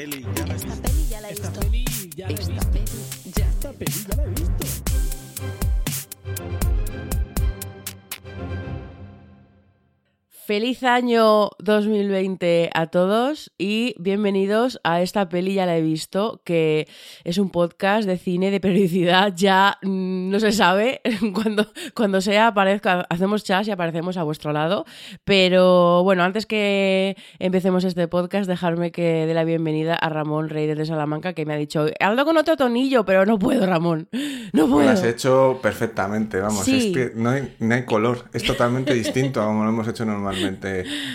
peli ya la he Esta visto. peli ya la he Esta visto. peli ya la he Esta visto. Esta peli ya la he visto. Feliz año 2020 a todos y bienvenidos a esta peli ya la he visto, que es un podcast de cine de periodicidad, ya mm, no se sabe, cuando, cuando sea aparezca, hacemos chas y aparecemos a vuestro lado, pero bueno, antes que empecemos este podcast, dejarme que dé la bienvenida a Ramón Rey de Salamanca, que me ha dicho, hablo con otro tonillo, pero no puedo, Ramón, no Lo puedo. has hecho perfectamente, vamos. Sí. Es que no hay, no hay color. Es totalmente distinto a como lo hemos hecho normalmente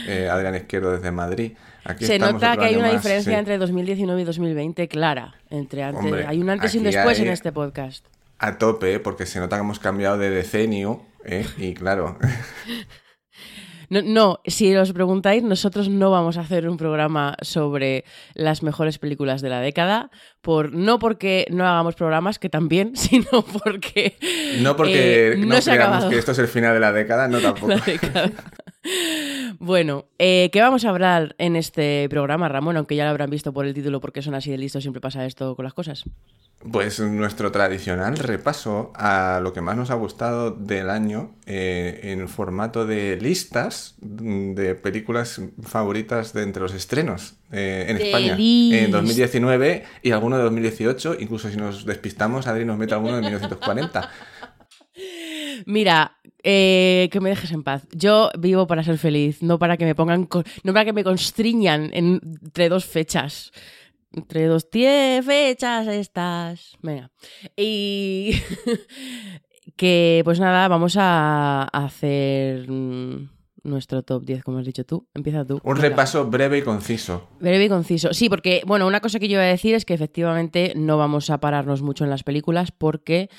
eh, Adrián Izquierdo desde Madrid. Aquí Se nota que hay una más, diferencia sí. entre 2019 y 2020 clara. Entre antes, Hombre, hay un antes y un después hay- en este podcast. A tope, porque se nota que hemos cambiado de decenio. ¿eh? Y claro, No, no, si os preguntáis, nosotros no vamos a hacer un programa sobre las mejores películas de la década, por, no porque no hagamos programas, que también, sino porque no porque eh, no, no creamos que esto es el final de la década, no tampoco. la década. Bueno, eh, ¿qué vamos a hablar en este programa, Ramón? Aunque ya lo habrán visto por el título, porque son así de listos, siempre pasa esto con las cosas. Pues nuestro tradicional repaso a lo que más nos ha gustado del año eh, en formato de listas mm, de películas favoritas de entre los estrenos eh, en España list. en 2019 y alguno de 2018, incluso si nos despistamos, Adri nos mete alguno de 1940. Mira, eh, que me dejes en paz. Yo vivo para ser feliz, no para que me pongan, no para que me constriñan en- entre dos fechas. Entre dos fechas estas. Venga. Y que, pues nada, vamos a hacer mm, nuestro top 10, como has dicho tú. Empieza tú. Un Venga. repaso breve y conciso. Breve y conciso. Sí, porque, bueno, una cosa que yo iba a decir es que efectivamente no vamos a pararnos mucho en las películas porque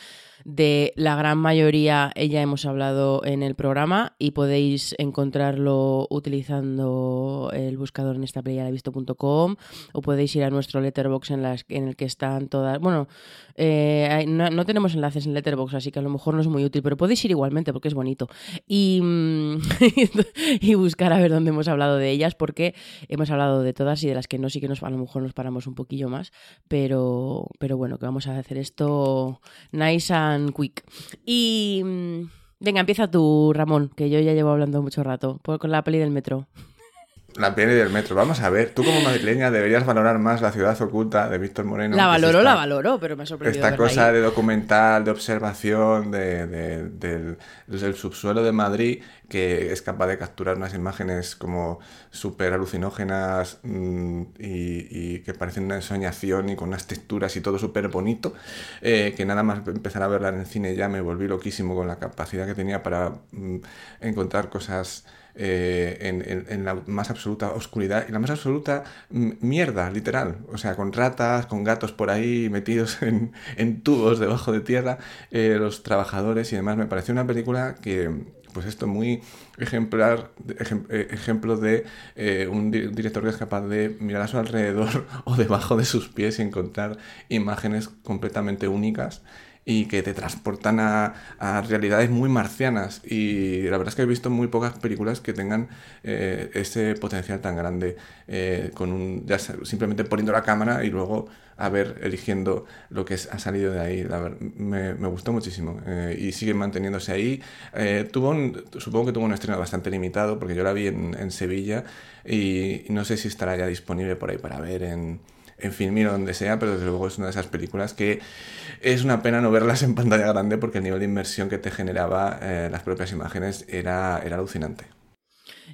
de la gran mayoría ya hemos hablado en el programa y podéis encontrarlo utilizando el buscador en esta visto.com o podéis ir a nuestro letterbox en, las, en el que están todas. Bueno, eh, no tenemos enlaces en letterbox, así que a lo mejor no es muy útil, pero podéis ir igualmente porque es bonito. Y, mm, y buscar a ver dónde hemos hablado de ellas porque hemos hablado de todas y de las que no sí que nos, a lo mejor nos paramos un poquillo más, pero, pero bueno, que vamos a hacer esto nice and quick. Y mm, venga, empieza tú, Ramón, que yo ya llevo hablando mucho rato, con la peli del metro. La peli del metro. Vamos a ver, tú como madrileña deberías valorar más La ciudad oculta de Víctor Moreno. la es valoro, esta- la valoro, pero me ha sorprendido. Esta cosa ahí. de documental, de observación de- de- del, del subsuelo de Madrid que es capaz de capturar unas imágenes como súper alucinógenas mm, y, y que parecen una ensoñación y con unas texturas y todo súper bonito, eh, que nada más empezar a verla en el cine ya me volví loquísimo con la capacidad que tenía para mm, encontrar cosas eh, en, la más absoluta oscuridad y la más absoluta mierda, literal. O sea, con ratas, con gatos por ahí metidos en, tubos debajo de tierra, eh, los trabajadores y demás. Me pareció una película que, pues esto, muy ejemplar, ejem- eh, ejemplo de un di- director que es capaz de mirar a su alrededor o debajo de sus pies y encontrar imágenes completamente únicas y que te transportan a, realidades muy marcianas. Y la verdad es que he visto muy pocas películas que tengan eh, ese potencial tan grande, eh, con un, ya simplemente poniendo la cámara y luego a ver, eligiendo lo que ha salido de ahí. La ver- me, gustó muchísimo eh, y sigue manteniéndose ahí. Tuvo un- supongo que tuvo un estreno bastante limitado porque yo la vi en Sevilla y no sé si estará ya disponible por ahí para ver en, en Filmir o donde sea, pero desde luego es una de esas películas que es una pena no verlas en pantalla grande porque el nivel de inmersión que te generaba eh, las propias imágenes era, era alucinante.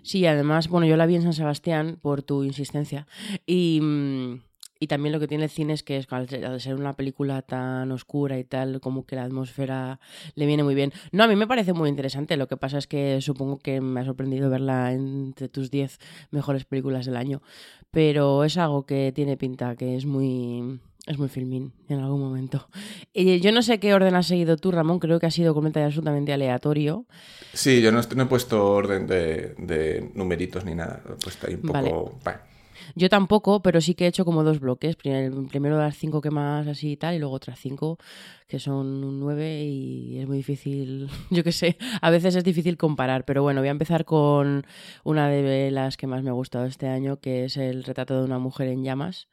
Sí, además, bueno, yo la vi en San Sebastián por tu insistencia. Y, mm, y también lo que tiene el cine es que es, al ser una película tan oscura y tal, como que la atmósfera le viene muy bien. No, a mí me parece muy interesante. Lo que pasa es que supongo que me ha sorprendido verla entre tus 10 mejores películas del año. Pero es algo que tiene pinta, que es muy. Es muy filmín en algún momento. Eh, yo no sé qué orden has seguido tú, Ramón. Creo que ha sido completamente absolutamente aleatorio. Sí, yo no, he puesto orden de, de numeritos ni nada, he puesto ahí un poco... Vale. Yo tampoco, pero sí que he hecho como dos bloques. Primero, primero las cinco que más así y tal, y luego otras cinco que son nueve y es muy difícil, yo qué sé, a veces es difícil comparar, pero bueno, voy a empezar con una de las que más me ha gustado este año, que es el retrato de una mujer en llamas,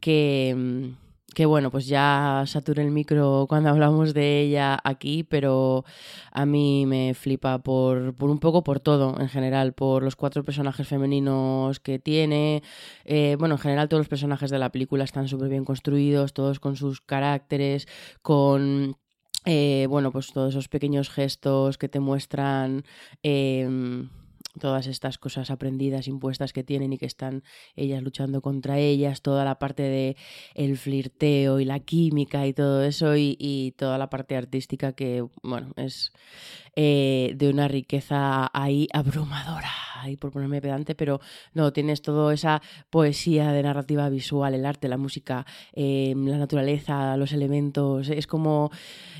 que mm, que bueno, pues ya saturé el micro cuando hablamos de ella aquí, pero a mí me flipa por, por un poco por todo en general, por los cuatro personajes femeninos que tiene. Eh, bueno, en general todos los personajes de la película están súper bien construidos, todos con sus caracteres, con... Eh, bueno, pues todos esos pequeños gestos que te muestran em, todas estas cosas aprendidas, impuestas que tienen y que están ellas luchando contra ellas, toda la parte de el flirteo y la química y todo eso y, y toda la parte artística que, bueno, es eh, de una riqueza ahí abrumadora, ahí por ponerme pedante, pero no, tienes toda esa poesía de narrativa visual, el arte, la música, eh, la naturaleza, los elementos, es como...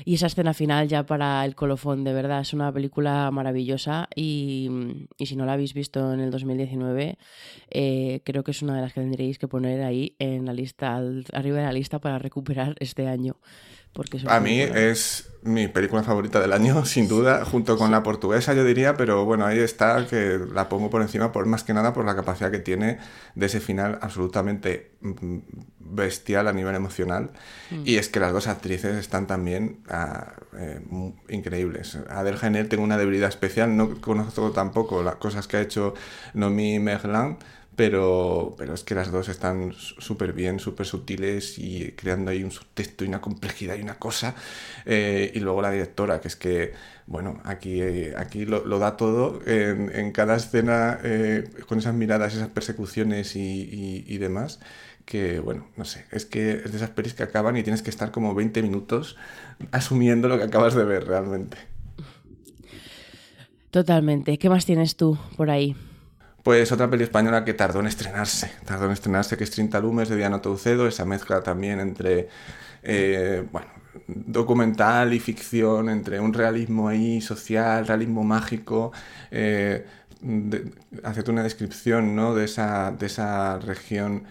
Y esa escena final ya para el colofón, de verdad, es una película maravillosa y, y si no la habéis visto en el 2019, eh, creo que es una de las que tendréis que poner ahí en la lista, arriba de la lista para recuperar este año. Porque A mí película- es mi película favorita del año, sin duda, junto con la portuguesa, yo diría, pero bueno, ahí está, que la pongo por encima, por más que nada por la capacidad que tiene de ese final absolutamente mm, bestial a nivel emocional. Y es que las dos actrices están también ah, eh, increíbles. Adele Haenel tengo una debilidad especial, no conozco tampoco las cosas que ha hecho Nomi Merlan, pero, pero es que las dos están súper bien, súper sutiles y creando ahí un subtexto y una complejidad y una cosa. Eh, y luego la directora, que es que, bueno, aquí, eh, aquí lo, da todo en, cada escena, eh, con esas miradas, esas persecuciones y, y- y demás. Que, bueno, no sé, es que es de esas pelis que acaban y tienes que estar como 20 minutos asumiendo lo que acabas de ver realmente. Totalmente. ¿Qué más tienes tú por ahí? Pues otra peli española que tardó en estrenarse, tardó en estrenarse, que es 30 Lumes de Diana Toucedo, esa mezcla también entre, eh, bueno, documental y ficción, entre un realismo ahí social, realismo mágico, eh, de- hacerte una descripción, ¿no? De esa, de esa región,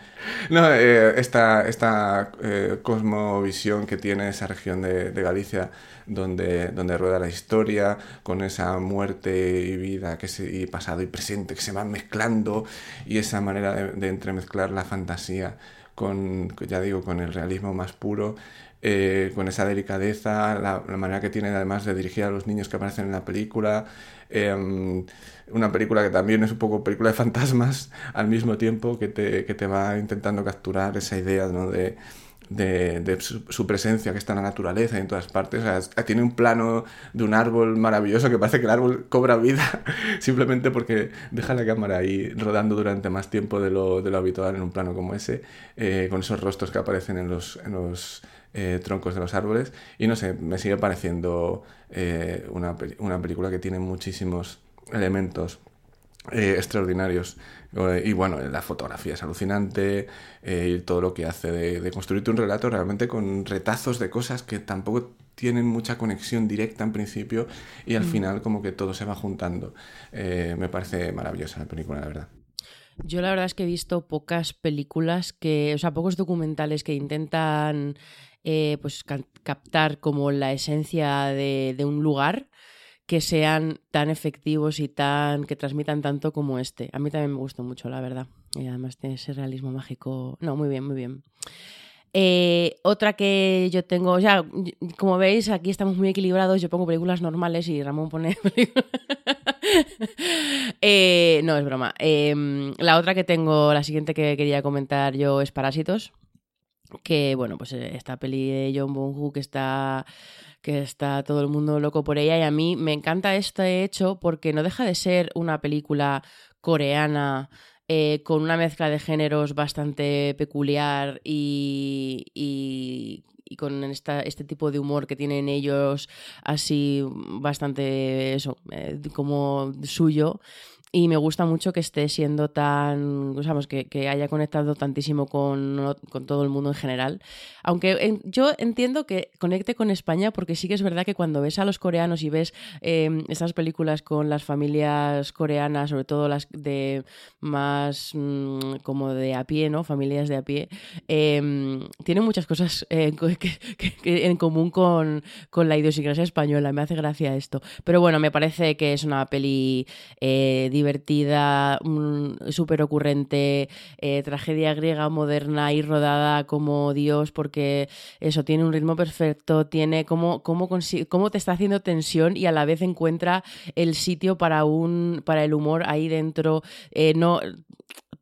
no, eh, esta, esta eh, cosmovisión que tiene esa región de, de Galicia, donde, donde rueda la historia, con esa muerte y vida que se, y pasado y presente que se van mezclando y esa manera de, de entremezclar la fantasía con, ya digo, con el realismo más puro, eh, con esa delicadeza, la, manera que tiene además de dirigir a los niños que aparecen en la película. eh, una película que también es un poco película de fantasmas al mismo tiempo que te, que te va intentando capturar esa idea ¿no? de, de, de su, presencia que está en la naturaleza y en todas partes. O sea, es- tiene un plano de un árbol maravilloso que parece que el árbol cobra vida simplemente porque deja la cámara ahí rodando durante más tiempo de lo, de lo habitual en un plano como ese, eh, con esos rostros que aparecen en los, en los eh, troncos de los árboles. Y no sé, me sigue pareciendo eh, una, una película que tiene muchísimos elementos eh, extraordinarios. Eh, y bueno, la fotografía es alucinante eh, y todo lo que hace de, de construirte un relato realmente con retazos de cosas que tampoco tienen mucha conexión directa en principio y al final como que todo se va juntando. Eh, me parece maravillosa la película, la verdad. Yo la verdad es que he visto pocas películas que, o sea, pocos documentales que intentan eh, pues ca- captar como la esencia de, de un lugar que sean tan efectivos y tan que transmitan tanto como este. A mí también me gustó mucho, la verdad. Y además tiene ese realismo mágico. No, muy bien, muy bien. Eh, otra que yo tengo, o sea, como veis, aquí estamos muy equilibrados. Yo pongo películas normales y Ramón pone. Eh, no, es broma. Eh, la otra que tengo, la siguiente que quería comentar yo es Parásitos. Que bueno, pues eh, esta peli de John Bong-ho que está que está todo el mundo loco por ella y a mí me encanta este hecho porque no deja de ser una película coreana eh, con una mezcla de géneros bastante peculiar y, y- y con esta, este tipo de humor que tienen ellos así bastante eso, eh, como suyo. Y me gusta mucho que esté siendo tan, digamos, que, que haya conectado tantísimo con, con, todo el mundo en general. Aunque yo entiendo que conecte con España porque sí que es verdad que cuando ves a los coreanos y ves eh, estas películas con las familias coreanas, sobre todo las de más mmm, como de a pie, ¿no? Familias de a pie, eh, tienen muchas cosas eh, en común con, con, la idiosincrasia española. Me hace gracia esto. Pero bueno, me parece que es una peli eh, divertida, súper ocurrente, eh, tragedia griega moderna y rodada como Dios, porque eso tiene un ritmo perfecto, tiene cómo, cómo, cómo te está haciendo tensión y a la vez encuentra el sitio para, un, para el humor ahí dentro. Eh, no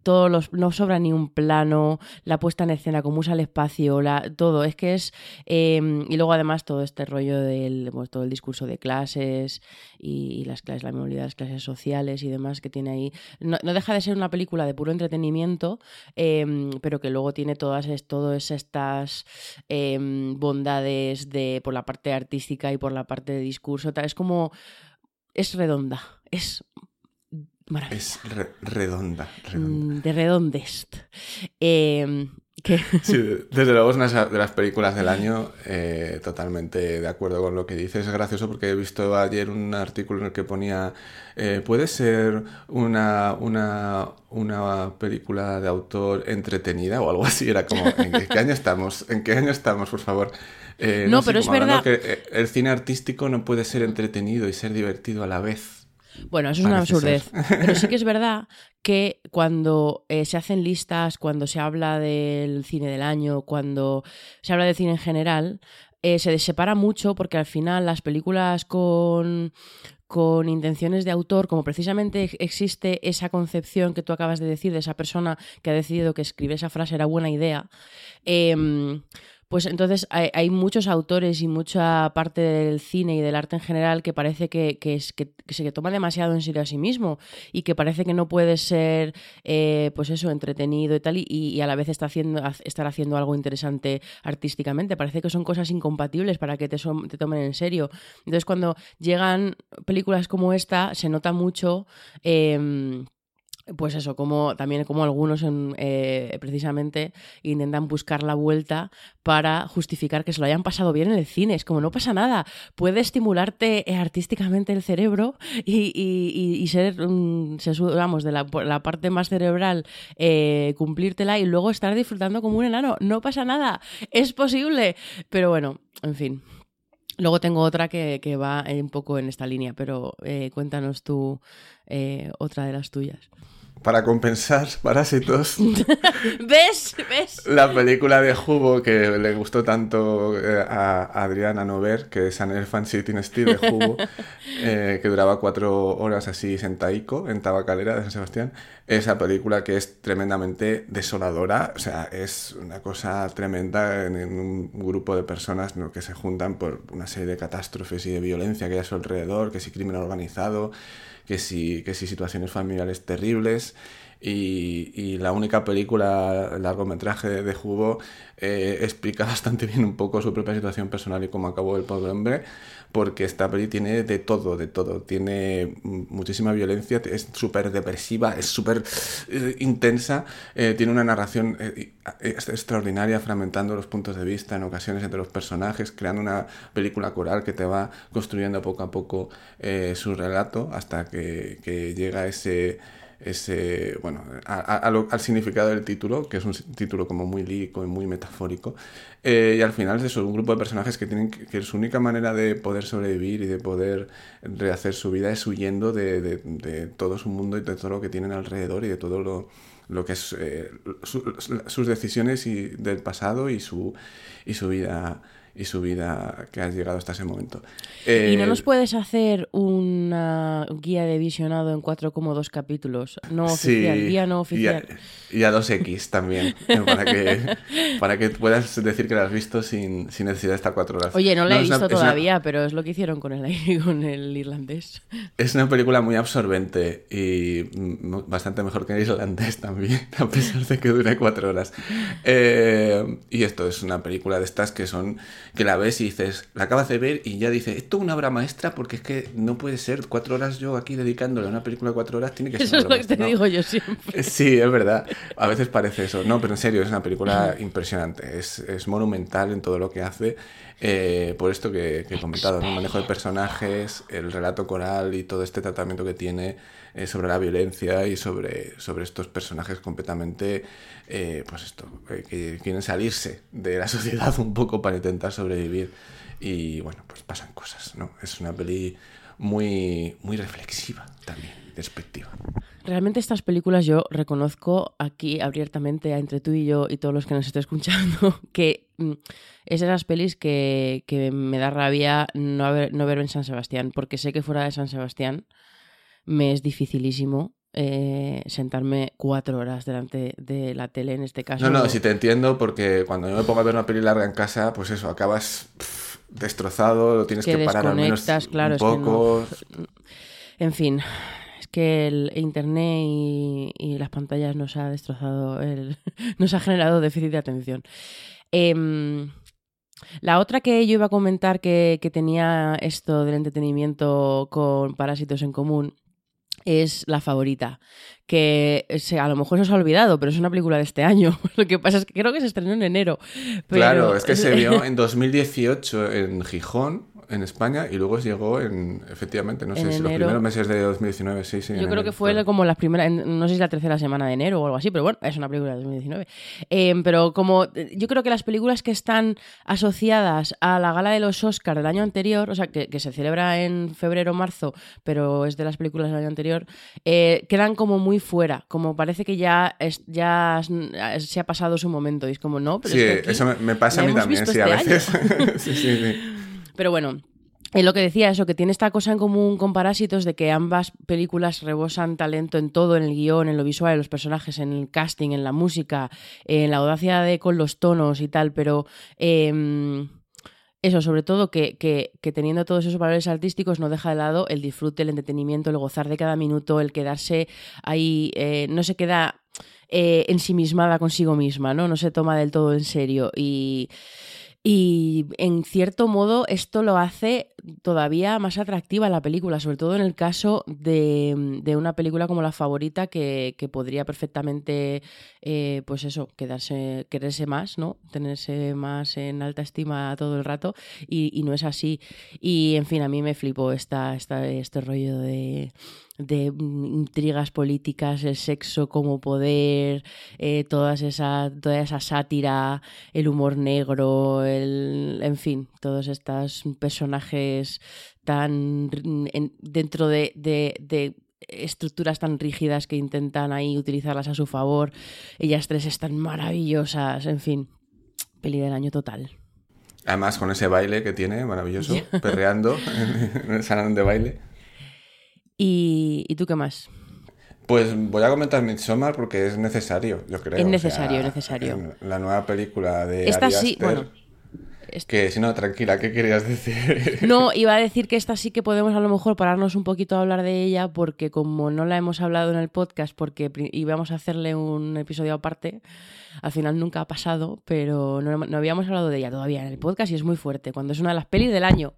todos los, no sobra ni un plano, la puesta en escena, cómo usa el espacio, la, todo. Es que es. Eh, y luego, además, todo este rollo del pues, todo el discurso de clases y, las clases, la memoria de las clases sociales y demás que tiene ahí. No, no deja de ser una película de puro entretenimiento, eh, pero que luego tiene todas, todas estas eh, bondades de, por la parte artística y por la parte de discurso. Es como. Es redonda. Es es re redonda, redonda. De redondest. Eh, desde luego es una de las películas del año, eh, totalmente de acuerdo con lo que dices. Es gracioso porque he visto ayer un artículo en el que ponía, eh, puede ser una, una, una, película de autor entretenida o algo así. Era como, ¿en qué, qué año estamos? ¿En qué año estamos, por favor? Eh, no, no, pero es verdad. Que el cine artístico no puede ser entretenido y ser divertido a la vez. Bueno, eso es una absurdez. Pero sí que es verdad que cuando eh, se hacen listas, cuando se habla del cine del año, cuando se habla del cine en general, eh, se separa mucho porque al final las películas con, con intenciones de autor, como precisamente existe esa concepción que tú acabas de decir de esa persona que ha decidido que escribir esa frase era buena idea, eh, pues entonces hay, muchos autores y mucha parte del cine y del arte en general que parece que, que, que, se toma demasiado en serio a sí mismo y que parece que no puede ser, eh, pues eso, entretenido y tal, y, a la vez está haciendo, estar haciendo algo interesante artísticamente. Parece que son cosas incompatibles para que te, son, te tomen en serio. Entonces cuando llegan películas como esta, se nota mucho... Eh, pues eso, como también como algunos en, eh, precisamente intentan buscar la vuelta para justificar que se lo hayan pasado bien en el cine. Es como no pasa nada, puede estimularte artísticamente el cerebro y, y, y ser, um, vamos, de la, la, parte más cerebral, eh, cumplírtela y luego estar disfrutando como un enano. No pasa nada, es posible. Pero bueno, en fin. Luego tengo otra que, que, va un poco en esta línea, pero eh, cuéntanos tú eh, otra de las tuyas para compensar Parásitos. ¿Ves? ¿Ves? La película de Jubo que le gustó tanto eh, a Adriana Nover, que es An Elephant City in Steel de Jubo, eh, que duraba cuatro horas así sentaico en Tabacalera de San Sebastián. Esa película que es tremendamente desoladora, o sea, es una cosa tremenda en, en un grupo de personas ¿no? que se juntan por una serie de catástrofes y de violencia que hay a su alrededor, que si crimen organizado que si, que si situaciones familiares terribles. Y, la única película, largometraje de, de Jugo, eh, explica bastante bien un poco su propia situación personal y cómo acabó el pobre hombre, porque esta peli tiene de todo, de todo. Tiene muchísima violencia, es súper depresiva, es súper eh, intensa, eh, tiene una narración extraordinaria, fragmentando los puntos de vista en ocasiones entre los personajes, creando una película coral que te va construyendo poco a poco su relato hasta que llega ese ese, bueno, al significado del título, que es un título como muy lírico y muy metafórico. Eh, y al final es eso, un grupo de personajes que tienen que, su única manera de poder sobrevivir y de poder rehacer su vida es huyendo de, de, todo su mundo y de todo lo que tienen alrededor y de todo lo, lo que es eh, su, sus decisiones y, del pasado y su, y su vida y su vida que has llegado hasta ese momento. Eh, ¿Y no nos puedes hacer una guía de visionado en 4,2 capítulos? No oficial, sí, guía no oficial. Y a, y a 2X también, para que, para que puedas decir que la has visto sin, sin necesidad de estar cuatro horas. Oye, no la no, he visto una, todavía, una... pero es lo que hicieron con el, con el irlandés. Es una película muy absorbente y bastante mejor que el irlandés también, a pesar de que dure cuatro horas. Eh, y esto es una película de estas que son que la ves y dices, la acabas de ver y ya dices, esto es una obra maestra porque es que no puede ser cuatro horas yo aquí dedicándole a una película de cuatro horas tiene que ser Eso es lo que te digo yo siempre. Sí, es verdad. A veces parece eso. No, pero en serio, es una película impresionante. Es, es monumental en todo lo que hace. eh, por esto que, que he comentado, ¿no? El manejo de personajes, el relato coral y todo este tratamiento que tiene eh, sobre la violencia y sobre, sobre estos personajes completamente, eh, pues esto, eh, que quieren salirse de la sociedad un poco para intentar sobrevivir. Y bueno, pues pasan cosas, ¿no? Es una peli muy, muy reflexiva también, despectiva. Realmente estas películas yo reconozco aquí abiertamente entre tú y yo y todos los que nos estén escuchando que mm, es de esas pelis que, que me da rabia no, haber, no ver en San Sebastián, porque sé que fuera de San Sebastián me es dificilísimo eh, sentarme cuatro horas delante de la tele en este caso. No, no, si te entiendo, porque cuando yo me pongo a ver una peli larga en casa, pues eso, acabas pff, destrozado, lo tienes Que que, parar al menos claro, un es que no- poco. En fin, es que el internet y, y las pantallas nos ha destrozado, el, nos ha generado déficit de atención. Em, la otra que yo iba a comentar que, que tenía esto del entretenimiento con parásitos en común es la favorita, que se- a lo mejor se os ha olvidado, pero es una película de este año. Lo que pasa es que creo que se estrenó en enero. pero- Claro, es que se vio en 2018 en Gijón, en España, y luego llegó en, efectivamente, no sé En si los primeros meses de 2019, sí, sí. Yo creo enero, que fue claro. como las primeras, no sé si la tercera semana de enero o algo así, pero bueno, es una película de 2019. Eh, pero como eh, yo creo que las películas que están asociadas a la gala de los Oscars del año anterior, o sea, que, que se celebra en febrero o marzo, pero es de las películas del año anterior, eh, quedan como muy fuera, como parece que ya, es- ya es- se ha pasado su momento y es como, no, pero Sí, es que eso me, me pasa a mí también, sí, a este veces. sí, sí, sí. Pero bueno, es lo que decía, eso, que tiene esta cosa en común con Parásitos de que ambas películas rebosan talento en todo, en el guion, en lo visual, en los personajes, en el casting, en la música, en la audacia de con los tonos y tal, pero em, eso, sobre todo, que, que- que teniendo todos esos valores artísticos no deja de lado el disfrute, el entretenimiento, el gozar de cada minuto, el quedarse ahí, eh, no se queda eh, ensimismada consigo misma, ¿no? No se toma del todo en serio y... Y en cierto modo esto lo hace todavía más atractiva la película, sobre todo en el caso de, de una película como La Favorita que, que podría perfectamente, eh, pues eso, quedarse, quererse más, ¿no? Tenerse más en alta estima todo el rato y, y no es así. Y en fin, a mí me flipó esta, esta, este rollo de de intrigas políticas, el sexo como poder, eh, todas esa, toda esa sátira, el humor negro, el, en fin, todos estos personajes tan en- dentro de, de- de estructuras tan rígidas que intentan ahí utilizarlas a su favor. Ellas tres están maravillosas, en fin, peli del año total. Además, con ese baile que tiene, maravilloso, perreando en el salón de baile. ¿Y, ¿y tú qué más? Pues voy a comentar Midsommar porque es necesario, yo creo. Es o sea, necesario, es necesario. La nueva película de Esta Ari sí, Aster, bueno, Que si no, tranquila, ¿qué querías decir? No, iba a decir que esta sí que podemos a lo mejor pararnos un poquito a hablar de ella porque como no la hemos hablado en el podcast porque íbamos a hacerle un episodio aparte, al final nunca ha pasado, pero no, no habíamos hablado de ella todavía en el podcast y es muy fuerte, cuando es una de las pelis del año.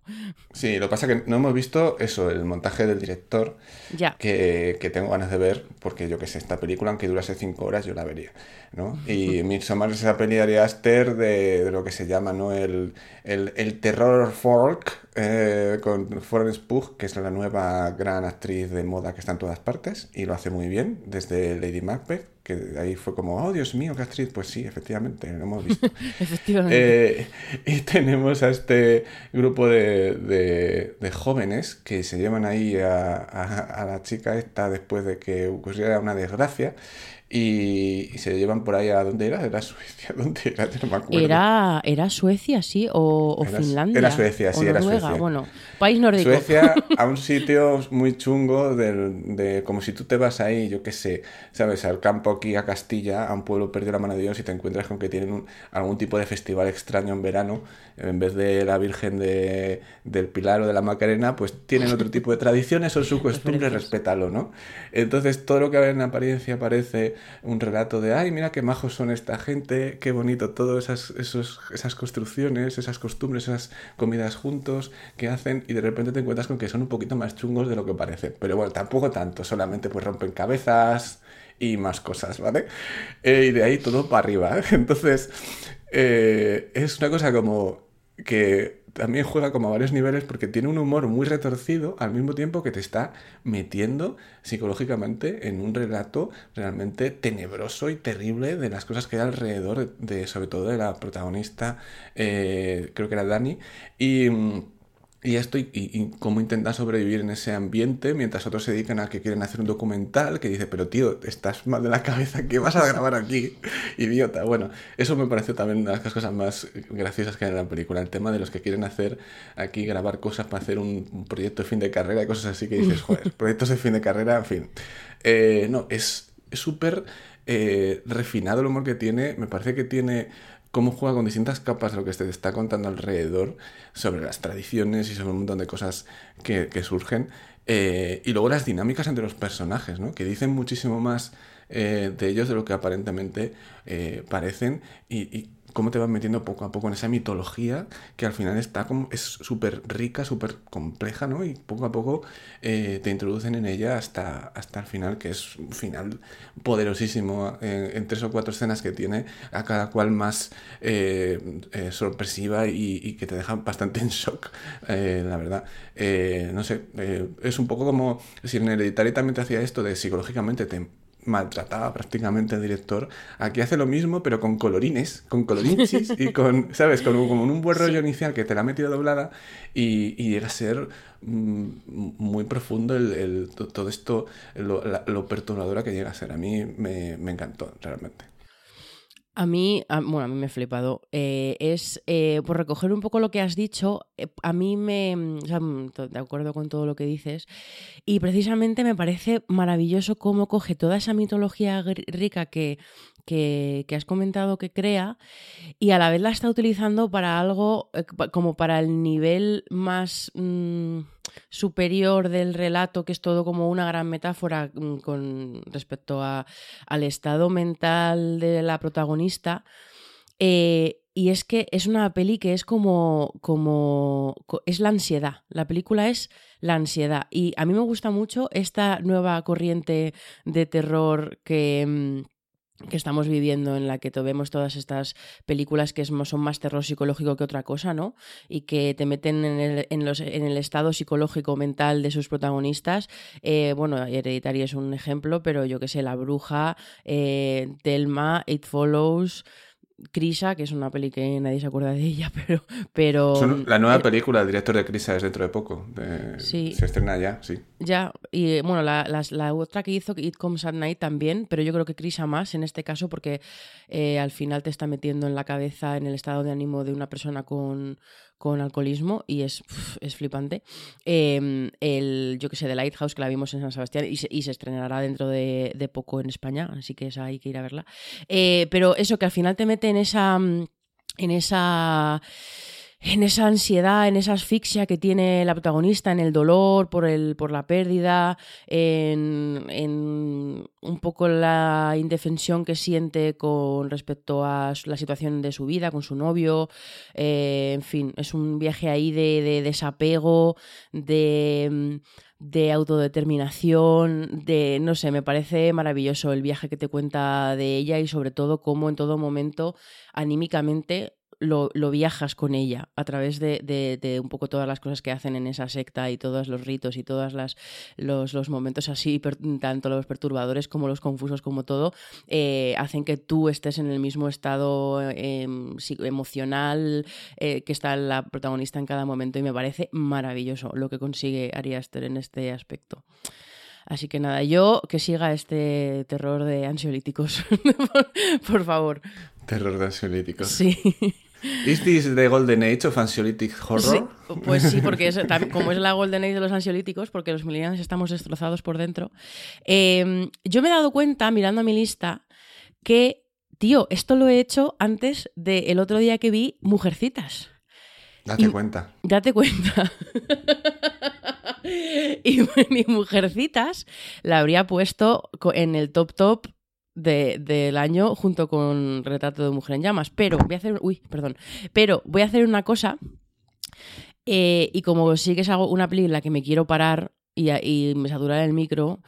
Sí, lo que pasa es que no hemos visto eso, el montaje del director, Ya. que, que tengo ganas de ver, porque yo que sé, esta película, aunque durase cinco horas, yo la vería, ¿no? Y Midsommar es esa peli de Ari Aster de, de lo que se llama, ¿no? El, el, el terror folk, eh, con Florence Pugh, que es la nueva gran actriz de moda que está en todas partes, y lo hace muy bien, desde Lady Macbeth, que ahí fue como, oh, Dios mío, qué actriz, pues sí, efectivamente, lo hemos visto. Efectivamente. Eh, y tenemos a este grupo de, de- de jóvenes que se llevan ahí a, a- a la chica esta después de que ocurriera una desgracia y, y se llevan por ahí a dónde era, era Suecia, ¿dónde era? No me acuerdo. era, era Suecia, sí, o, o Era- Finlandia. era Suecia, o sí, era Noruega, Suecia. Bueno, país nórdico. Suecia a un sitio muy chungo del- de, como si tú te vas ahí, yo qué sé, sabes, al campo aquí a Castilla, a un pueblo perdido la mano de Dios y te encuentras con que tienen un- algún tipo de festival extraño en verano, en vez de la Virgen de, del Pilar o de la Macarena, pues tienen otro tipo de tradiciones o su costumbre, respétalo, ¿no? Entonces todo lo que en apariencia parece un relato de, ay, mira qué majos son esta gente, qué bonito todo, esas, esos, esas construcciones, esas costumbres, esas comidas juntos que hacen y de repente te encuentras con que son un poquito más chungos de lo que parece. Pero bueno, tampoco tanto, solamente pues rompen cabezas y más cosas, ¿vale? Eh, y de ahí todo para arriba. ¿eh? Entonces, eh, es una cosa como que también juega como a varios niveles porque tiene un humor muy retorcido al mismo tiempo que te está metiendo psicológicamente en un relato realmente tenebroso y terrible de las cosas que hay alrededor de, sobre todo de la protagonista, creo que era Dani, y... Y esto y, y, cómo intentan sobrevivir en ese ambiente mientras otros se dedican a que quieren hacer un documental que dice, pero tío, estás mal de la cabeza, ¿qué vas a grabar aquí? Idiota. Bueno, eso me pareció también una de las cosas más graciosas que hay en la película, el tema de los que quieren hacer aquí, grabar cosas para hacer un, un proyecto de fin de carrera y cosas así que dices, joder, proyectos de fin de carrera, en fin. Eh, no, es súper eh, refinado el humor que tiene, me parece que tiene cómo juega con distintas capas lo que se te está contando alrededor sobre las tradiciones y sobre un montón de cosas que, surgen. Eh, y luego las dinámicas entre los personajes, ¿no? que dicen muchísimo más eh, de ellos de lo que aparentemente eh, parecen y cómo te vas metiendo poco a poco en esa mitología que al final está como, es súper rica, súper compleja, ¿no? Y poco a poco eh, te introducen en ella hasta, hasta el final, que es un final poderosísimo eh, en tres o cuatro escenas que tiene, a cada cual más eh, sorpresiva y, que te deja bastante en shock, la verdad. No sé, es un poco como si en Hereditary también te hacía esto de psicológicamente te maltrataba prácticamente el director. Aquí hace lo mismo, pero con colorines, con colorinchis y con, ¿sabes? Con, con un buen rollo sí. inicial que te la ha metido doblada y, y llega a ser mm, muy profundo el, el, todo esto, lo, la, lo, perturbadora que llega a ser. A mí me, me encantó, realmente. A mí, a, bueno, a mí me he flipado. Eh, es, eh, por recoger un poco lo que has dicho, eh, a mí me, o sea, de acuerdo con todo lo que dices, y precisamente me parece maravilloso cómo coge toda esa mitología rica que, que, que, has comentado que crea y a la vez la está utilizando para algo como para el nivel más mmm, superior del relato, que es todo como una gran metáfora mmm, con respecto a, al estado mental de la protagonista. Eh, y es que es una peli que es como, como. es la ansiedad. La película es la ansiedad. Y a mí me gusta mucho esta nueva corriente de terror que mm, que estamos viviendo en la que vemos todas estas películas que son más terror psicológico que otra cosa, ¿no? Y que te meten en el, en los, en el estado psicológico mental de sus protagonistas. Eh, bueno, Hereditary es un ejemplo, pero yo que sé, La Bruja, eh, It Follows... Crisa, que es una peli que nadie se acuerda de ella, pero... pero Son la nueva película, el director de Crisa es dentro de poco. De, sí. Se estrena ya, sí. Ya, y bueno, la, la, la, otra que hizo, It Comes at Night también, pero yo creo que Crisa más en este caso porque eh, al final te está metiendo en la cabeza, en el estado de ánimo de una persona con, con alcoholismo y es, es flipante. Eh, el, yo que sé, The Lighthouse, que la vimos en San Sebastián y se, estrenará dentro de, de, poco en España, así que esa hay que ir a verla. Eh, pero eso, que al final te mete en esa. en esa en esa ansiedad, en esa asfixia que tiene la protagonista, en el dolor por, el, por la pérdida, en, en, un poco la indefensión que siente con respecto a la situación de su vida, con su novio, eh, en fin, es un viaje ahí de, de desapego, de de autodeterminación, de, no sé, me parece maravilloso el viaje que te cuenta de ella y sobre todo cómo en todo momento anímicamente lo, lo, viajas con ella a través de, de, de, un poco todas las cosas que hacen en esa secta y todos los ritos y todos los, los, momentos así, per, tanto los perturbadores como los confusos como todo, eh, hacen que tú estés en el mismo estado eh, emocional eh, que está la protagonista en cada momento y me parece maravilloso lo que consigue Ari Aster en este aspecto. Así que nada, yo que siga este terror de ansiolíticos, por, por favor. Terror de ansiolíticos. Sí. ¿Is this the golden age of anxiolytic horror? Sí, pues sí, porque es, como es la golden age de los ansiolíticos, porque los millennials estamos destrozados por dentro. Eh, yo me he dado cuenta, mirando a mi lista, que, tío, esto lo he hecho antes del otro día que vi Mujercitas. Date y, cuenta. Date cuenta. y mi Mujercitas la habría puesto en el top top de- del año junto con Retrato de Mujer en Llamas. Pero voy a hacer. Uy, perdón. Pero voy a hacer una cosa. eh, y como sí que es algo, una peli en la que me quiero parar y, y me saturar el micro,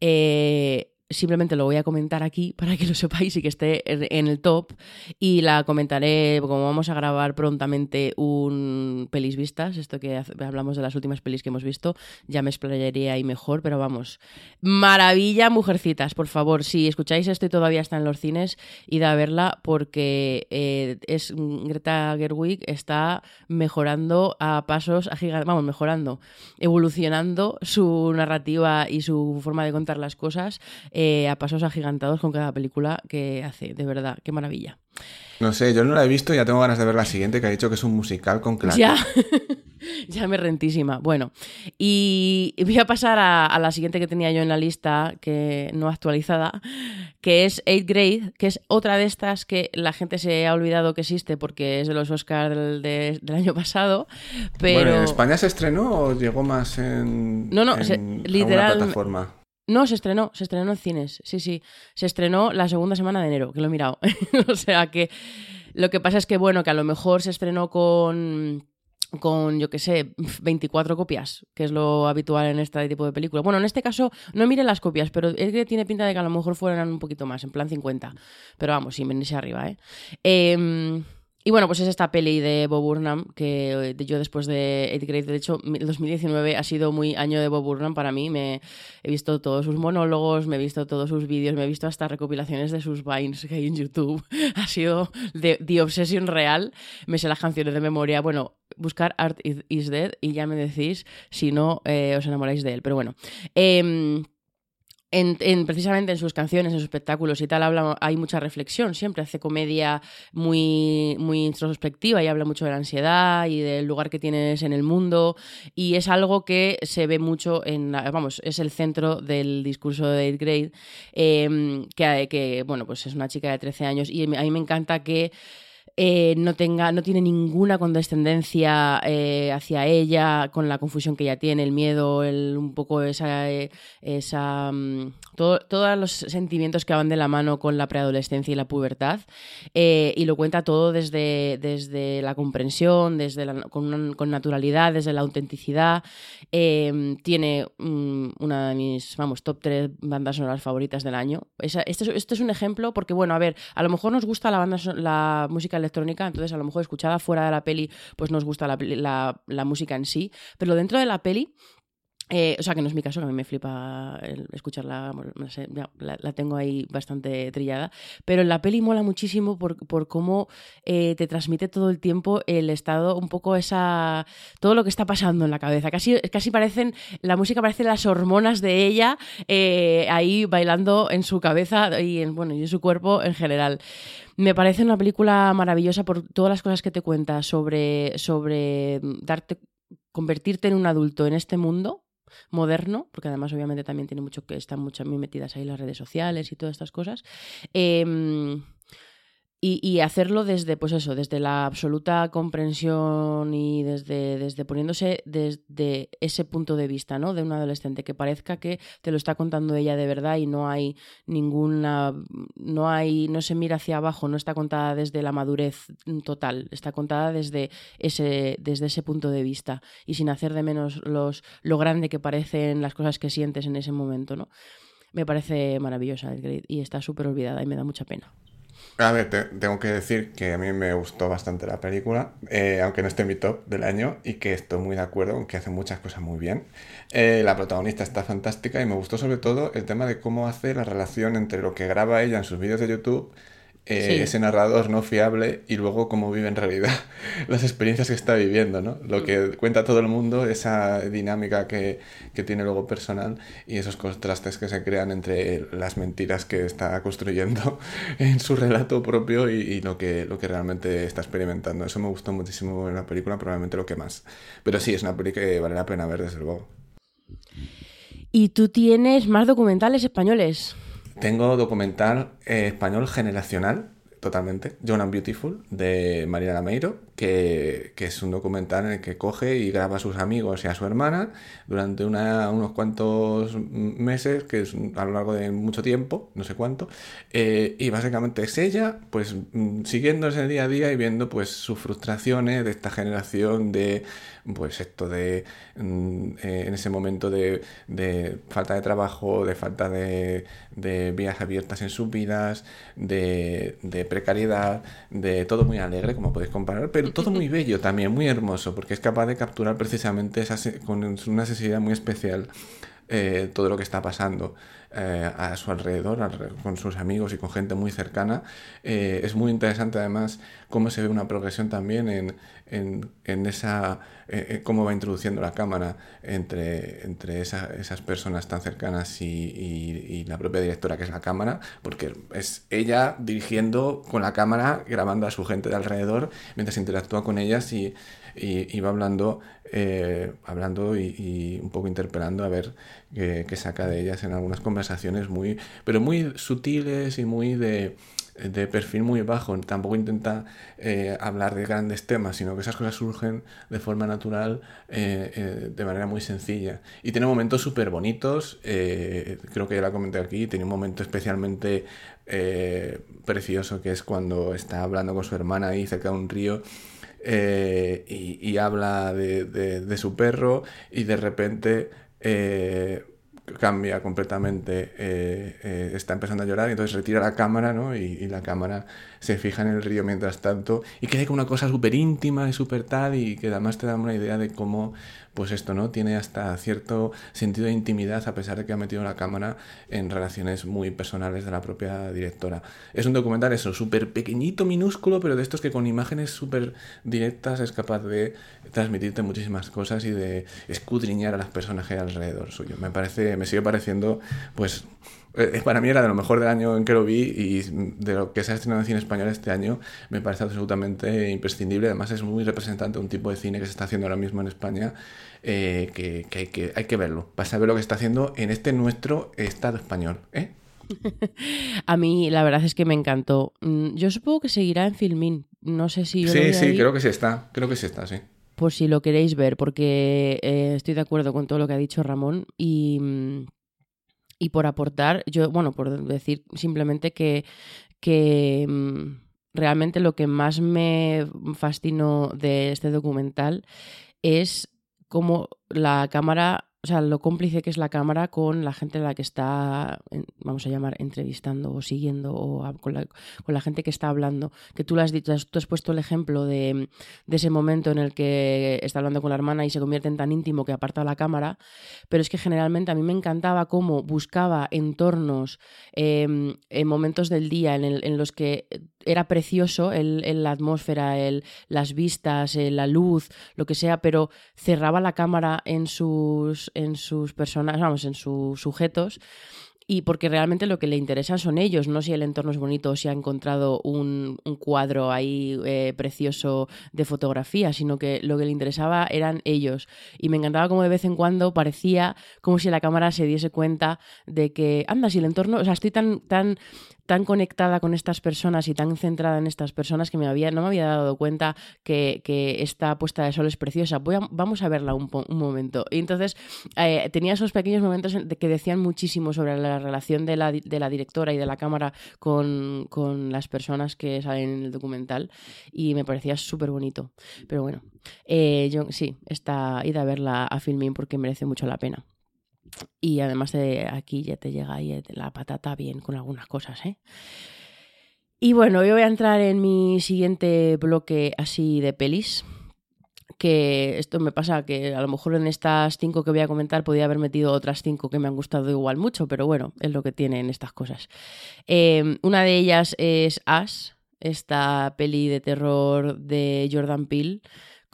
eh, simplemente lo voy a comentar aquí para que lo sepáis y que esté en, el top. Y la comentaré, como vamos a grabar prontamente un pelis vistas, esto que hablamos de las últimas pelis que hemos visto, ya me explayaría ahí mejor, pero vamos. Maravilla, mujercitas, por favor, si escucháis esto y todavía está en los cines, id a verla porque eh, es Greta Gerwig está mejorando a pasos agigantados, vamos, mejorando, evolucionando su narrativa y su forma de contar las cosas eh, a pasos agigantados con cada película que hace, de verdad, qué maravilla. No sé, yo no la he visto y ya tengo ganas de ver la siguiente que ha dicho que es un musical con claque. Ya, ya me rentísima. Bueno, y voy a pasar a, a la siguiente que tenía yo en la lista, que no actualizada, que es 8 Grade, que es otra de estas que la gente se ha olvidado que existe porque es de los Oscars del, de- del año pasado, pero... Bueno, ¿en España se estrenó o llegó más en, No, no, en se- literal- plataforma? No, se estrenó, se estrenó en cines, sí, sí. Se estrenó la segunda semana de enero, que lo he mirado. o sea que lo que pasa es que, bueno, que a lo mejor se estrenó con, con yo qué sé, 24 copias, que es lo habitual en este tipo de películas. Bueno, en este caso, no mire las copias, pero es que tiene pinta de que a lo mejor fueran un poquito más, en plan 50. Pero vamos, sin venirse arriba, ¿eh? Em, y bueno, pues es esta peli de Bob Burnham que eh, yo después de 8 Grade, de hecho, mi- el 2019 ha sido muy año de Bob Burnham para mí. Me he visto todos sus monólogos, me he visto todos sus vídeos, me he visto hasta recopilaciones de sus vines que hay en YouTube. Ha sido de, de obsesión real. Me sé las canciones de memoria. Bueno, buscar Art is, is Dead y ya me decís si no eh, os enamoráis de él. Pero bueno. em, en, en- precisamente en sus canciones, en sus espectáculos y tal, habla, hay mucha reflexión, siempre hace comedia muy, muy introspectiva y habla mucho de la ansiedad y del lugar que tienes en el mundo y es algo que se ve mucho en, la- vamos, es el centro del discurso de 8 Grade, eh, que, que, bueno, pues es una chica de 13 años y a mí me encanta que eh, no tenga, no tiene ninguna condescendencia eh, hacia ella, con la confusión que ella tiene, el miedo, el, un poco esa, eh, esa mm, todo- todos los sentimientos que van de la mano con la preadolescencia y la pubertad. y lo cuenta todo desde, desde la comprensión, desde la- con, con naturalidad, desde la autenticidad. Eh, tiene mm, una de mis, vamos, top 3 bandas sonoras favoritas del año. Esa- este, es, este es un ejemplo porque, bueno, a ver, a lo mejor nos gusta la, banda, la música electrónica, entonces a lo mejor escuchada fuera de la peli, pues nos gusta la, la- la música en sí, pero dentro de la peli... eh, o sea, que no es mi caso, que a mí me flipa escucharla, la, tengo ahí bastante trillada, pero la peli mola muchísimo por, por cómo eh, te transmite todo el tiempo el estado, un poco esa, todo lo que está pasando en la cabeza. Casi, casi parecen, la música parece las hormonas de ella eh, ahí bailando en su cabeza y en, bueno, y en su cuerpo en general. Me parece una película maravillosa por todas las cosas que te cuenta sobre, sobre darte, convertirte en un adulto en este mundo moderno, porque además obviamente también tiene mucho que están muy metidas ahí las redes sociales y todas estas cosas. Em, y, y hacerlo desde, pues eso, desde la absoluta comprensión y desde, desde poniéndose desde ese punto de vista, ¿no? De un adolescente, que parezca que te lo está contando ella de verdad y no hay ninguna, no hay, no se mira hacia abajo, no está contada desde la madurez total, está contada desde ese, desde ese punto de vista y sin hacer de menos los, lo grande que parecen las cosas que sientes en ese momento, ¿no? Me parece maravillosa el Grid y está súper olvidada y me da mucha pena. A ver, te- tengo que decir que a mí me gustó bastante la película, eh, aunque no esté en mi top del año, y que estoy muy de acuerdo con que hace muchas cosas muy bien. Eh, la protagonista está fantástica y me gustó sobre todo el tema de cómo hace la relación entre lo que graba ella en sus vídeos de YouTube, eh, Sí. ese narrador no fiable, y luego cómo vive en realidad las experiencias que está viviendo, ¿no? Lo que cuenta todo el mundo, esa dinámica que, que tiene luego personal y esos contrastes que se crean entre las mentiras que está construyendo en su relato propio y, y lo, que, lo que realmente está experimentando. Eso me gustó muchísimo en la película, probablemente lo que más. Pero sí, es una película que vale la pena ver, desde luego. Y tú tienes más documentales españoles. Tengo documental eh, español generacional, totalmente, John Beautiful, de María Lameiro, que, es un documental en el que coge y graba a sus amigos y a su hermana durante unos cuantos meses, que es a lo largo de mucho tiempo, no sé cuánto, eh, y básicamente es ella, pues mm, siguiendo ese día a día y viendo pues sus frustraciones de esta generación de, pues esto de, mm, eh, en ese momento de, de falta de trabajo, de falta de, de vías abiertas en sus vidas, de, de precariedad, de todo muy alegre, como podéis comparar, pero todo muy bello también, muy hermoso, porque es capaz de capturar precisamente esa, con una sensibilidad muy especial eh, todo lo que está pasando eh, a su alrededor, alre- con sus amigos y con gente muy cercana. Eh, es muy interesante además cómo se ve una progresión también en, en, en esa, cómo va introduciendo la cámara entre, entre esa- esas personas tan cercanas y- y la propia directora que es la cámara, porque es ella dirigiendo con la cámara, grabando a su gente de alrededor, mientras interactúa con ellas y, y, y va hablando, eh, hablando y, un poco interpelando a ver qué, saca de ellas en algunas conversaciones muy, pero muy sutiles y muy de, de perfil muy bajo. Tampoco intenta eh, hablar de grandes temas, sino que esas cosas surgen de forma natural, eh, eh, de manera muy sencilla. Y tiene momentos súper bonitos, creo que ya la comenté aquí, tiene un momento especialmente precioso que es cuando está hablando con su hermana ahí cerca de un río eh, y, habla de, de- su perro y de repente eh, cambia completamente, eh, está empezando a llorar y entonces retira la cámara, ¿no? Y la cámara se fija en el río mientras tanto y queda con una cosa súper íntima y súper tal y que además te da una idea de cómo, pues esto, ¿no? Tiene hasta cierto sentido de intimidad a pesar de que ha metido la cámara en relaciones muy personales de la propia directora. Es un documental, eso, súper pequeñito, minúsculo, pero de estos que con imágenes súper directas es capaz de transmitirte muchísimas cosas y de escudriñar a las personas que hay alrededor suyo. Me parece, me sigue pareciendo, pues, para mí era de lo mejor del año en que lo vi y de lo que se ha estrenado en cine español este año me parece absolutamente imprescindible. Además es muy representante de un tipo de cine que se está haciendo ahora mismo en España eh, que, que hay que hay que verlo para saber lo que está haciendo en este nuestro Estado español. ¿eh? A mí la verdad es que me encantó. Mm, Yo supongo que seguirá en Filmin. No sé si yo Sí, sí, ahí, creo que sí está. Creo que sí está, sí. por si lo queréis ver, porque eh, estoy de acuerdo con todo lo que ha dicho Ramón y, mm, y por aportar, yo, bueno, por decir simplemente que, que mm, realmente lo que más me fascinó de este documental es cómo la cámara, o sea, lo cómplice que es la cámara con la gente a la que está, vamos a llamar, entrevistando o siguiendo o con la, con la gente que está hablando. Que tú lo has dicho, tú has puesto el ejemplo de, ese momento en el que está hablando con la hermana y se convierte en tan íntimo que aparta la cámara, pero es que generalmente a mí me encantaba cómo buscaba entornos eh, en momentos del día en, los que era precioso el, la atmósfera, las vistas, eh, la luz, lo que sea, pero cerraba la cámara en sus, en sus personas, vamos, en sus sujetos. Y porque realmente lo que le interesa son ellos, no si el entorno es bonito o si ha encontrado un, un cuadro ahí eh, precioso de fotografía, sino que lo que le interesaba eran ellos. Y me encantaba como de vez en cuando parecía como si la cámara se diese cuenta de que, anda, si el entorno, o sea, estoy tan, tan, tan conectada con estas personas y tan centrada en estas personas que me había, no me había dado cuenta que, esta puesta de sol es preciosa. Voy a- vamos a verla un, momento. Y entonces eh, tenía esos pequeños momentos que decían muchísimo sobre la relación de la, directora y de la cámara con, las personas que salen en el documental y me parecía súper bonito. Pero bueno, eh, yo sí, está ida a verla a Filmin porque merece mucho la pena. Y además de aquí ya te llega ahí la patata bien con algunas cosas, ¿eh? Y bueno, yo voy a entrar en mi siguiente bloque así de pelis. Que esto me pasa que a lo mejor en estas cinco que voy a comentar podía haber metido otras cinco que me han gustado igual mucho, pero bueno, es lo que tienen estas cosas. Eh, una de ellas es Ash, esta peli de terror de Jordan Peele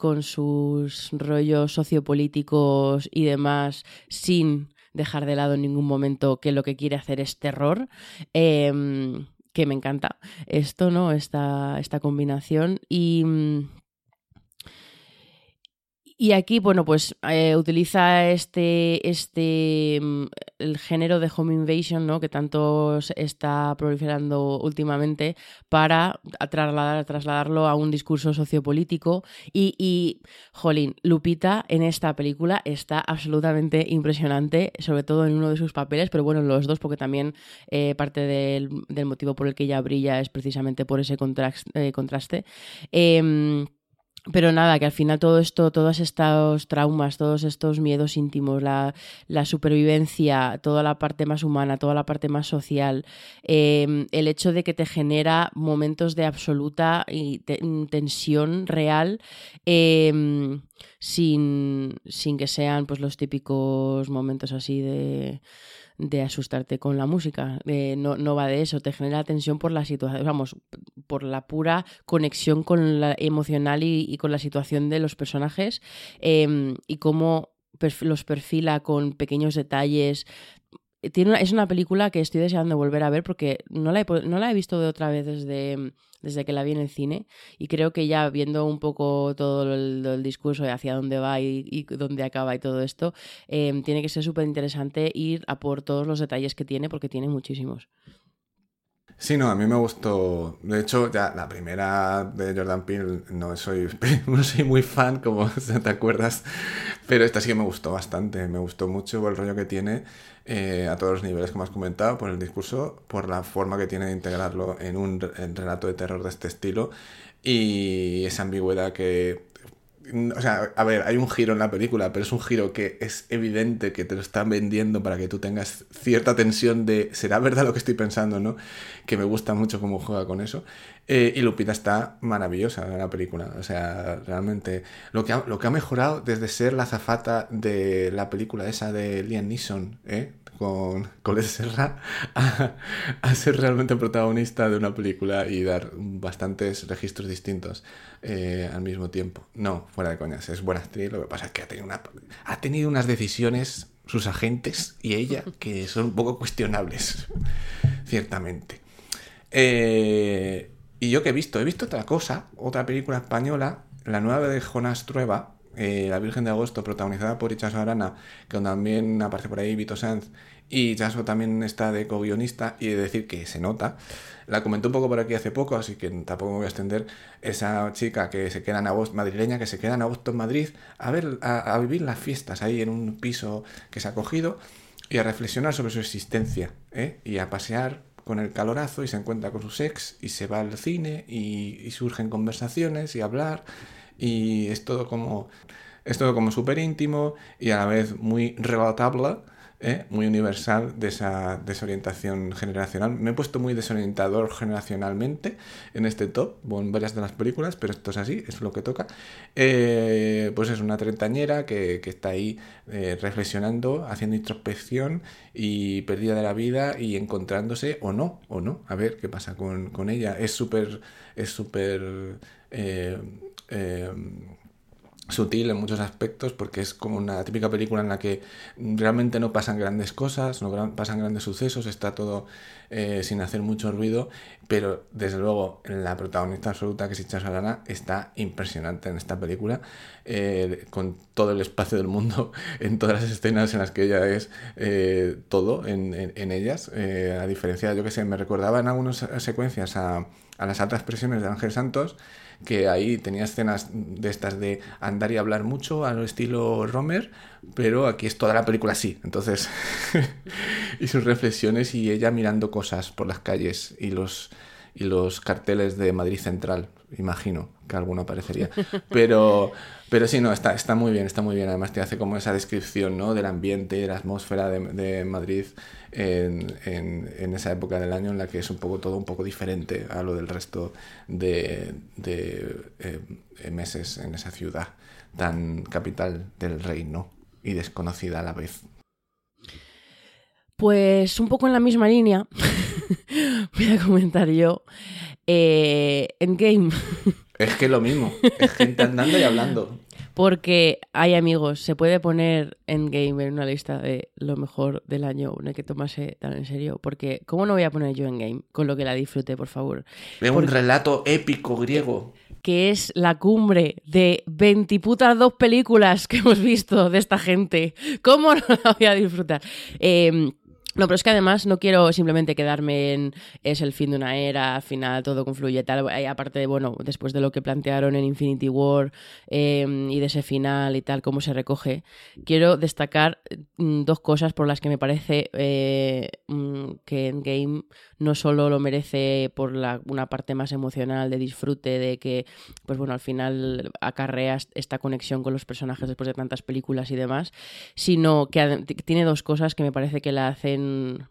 con sus rollos sociopolíticos y demás sin dejar de lado en ningún momento que lo que quiere hacer es terror. Eh, que me encanta esto, ¿no? Esta, esta combinación. Y. Y aquí, bueno, pues eh, utiliza este, este, el género de home invasion, ¿no? Que tanto se está proliferando últimamente para trasladar, trasladarlo a un discurso sociopolítico. Y, y, jolín, Lupita en esta película está absolutamente impresionante, sobre todo en uno de sus papeles, pero bueno, en los dos, porque también eh, parte del, del motivo por el que ella brilla es precisamente por ese eh, contraste. Em, pero nada, que al final todo esto, todos estos traumas, todos estos miedos íntimos, la, la supervivencia, toda la parte más humana, toda la parte más social, eh, el hecho de que te genera momentos de absoluta te- tensión real, eh, sin, sin que sean pues los típicos momentos así de de asustarte con la música. Eh, no, no va de eso, te genera tensión por la situación, vamos, por la pura conexión con la emocional y, con la situación de los personajes eh, y cómo los perfila con pequeños detalles. Tiene una- es una película que estoy deseando volver a ver porque no la he, no la he visto de otra vez desde, desde que la vi en el cine y creo que ya viendo un poco todo el, discurso de hacia dónde va y, dónde acaba y todo esto, eh, tiene que ser súper interesante ir a por todos los detalles que tiene porque tiene muchísimos. Sí, no, a mí me gustó. De hecho, ya la primera de Jordan Peele no soy, no soy muy fan, como te acuerdas, pero esta sí que me gustó bastante. Me gustó mucho el rollo que tiene eh, a todos los niveles, como has comentado, por el discurso, por la forma que tiene de integrarlo en un relato de terror de este estilo y esa ambigüedad que o sea, a ver, hay un giro en la película, pero es un giro que es evidente que te lo están vendiendo para que tú tengas cierta tensión de ¿será verdad lo que estoy pensando, no? Que me gusta mucho cómo juega con eso. Eh, y Lupita está maravillosa en la película. O sea, realmente lo que ha, lo que ha mejorado desde ser la zafata de la película esa de Liam Neeson, ¿eh? Con Colette Serra a, a ser realmente protagonista de una película y dar bastantes registros distintos eh, al mismo tiempo. No, fuera de coñas, es buena actriz, lo que pasa es que ha tenido, una, ha tenido unas decisiones, sus agentes y ella, que son un poco cuestionables, ciertamente. Eh, y yo que he visto, he visto otra cosa, otra película española, la nueva de Jonas Trueba, eh, La Virgen de Agosto, protagonizada por Ichazo Arana, que también aparece por ahí Vito Sanz, y Ichazo también está de co-guionista, y de decir que se nota. La comenté un poco por aquí hace poco, así que tampoco me voy a extender. Esa chica que se queda en agosto, madrileña, que se queda en agosto en Madrid a ver, a, vivir las fiestas ahí en un piso que se ha cogido y a reflexionar sobre su existencia, ¿eh? y a pasear con el calorazo y se encuentra con su ex y se va al cine y, y surgen conversaciones y hablar y es todo como es todo como súper íntimo y a la vez muy relatable ¿eh? muy universal de esa desorientación generacional. Me he puesto muy desorientador generacionalmente en este top, en varias de las películas, pero esto es así, es lo que toca. Eh, pues es una treintañera que, que está ahí eh, reflexionando, haciendo introspección y perdida de la vida y encontrándose o no, o no, a ver qué pasa con, con ella. Es súper, es súper... sutil en muchos aspectos porque es como una típica película en la que realmente no pasan grandes cosas, no pasan grandes sucesos, está todo eh, sin hacer mucho ruido, pero desde luego la protagonista absoluta que es Icha Arana está impresionante en esta película, eh, con todo el espacio del mundo en todas las escenas en las que ella es eh, todo en ellas, eh, a diferencia, yo que sé, me recordaba en algunas secuencias a, a las altas presiones de Ángel Santos, que ahí tenía escenas de estas de andar y hablar mucho al estilo Romer, pero aquí es toda la película así. Entonces, y sus reflexiones y ella mirando cosas por las calles y los y los carteles de Madrid Central, imagino que alguno aparecería. Pero, pero sí, no, está, está muy bien, está muy bien. Además te hace como esa descripción ¿no? del ambiente, de la atmósfera de, de Madrid en, en, en esa época del año en la que es un poco todo un poco diferente a lo del resto de, de eh, meses en esa ciudad tan capital del reino y desconocida a la vez. Pues un poco en la misma línea, voy a comentar yo. Eh, Endgame, Es que lo mismo, es gente andando y hablando. Porque hay amigos, se puede poner Endgame en una lista de lo mejor del año, no hay que tomarse tan en serio, porque ¿cómo no voy a poner yo Endgame? Con lo que la disfrute, por favor. Es un relato épico griego. que es la cumbre de veintiputas dos películas que hemos visto de esta gente. ¿Cómo no la voy a disfrutar? Eh, no, pero es que además no quiero simplemente quedarme en es el fin de una era, al final todo confluye tal. Y aparte, bueno, después de lo que plantearon en Infinity War eh, y de ese final y tal, cómo se recoge, quiero destacar mm, dos cosas por las que me parece eh, mm, que Endgame no solo lo merece por la, una parte más emocional de disfrute, de que, pues bueno, al final acarreas esta conexión con los personajes después de tantas películas y demás, sino que tiene dos cosas que me parece que la hacen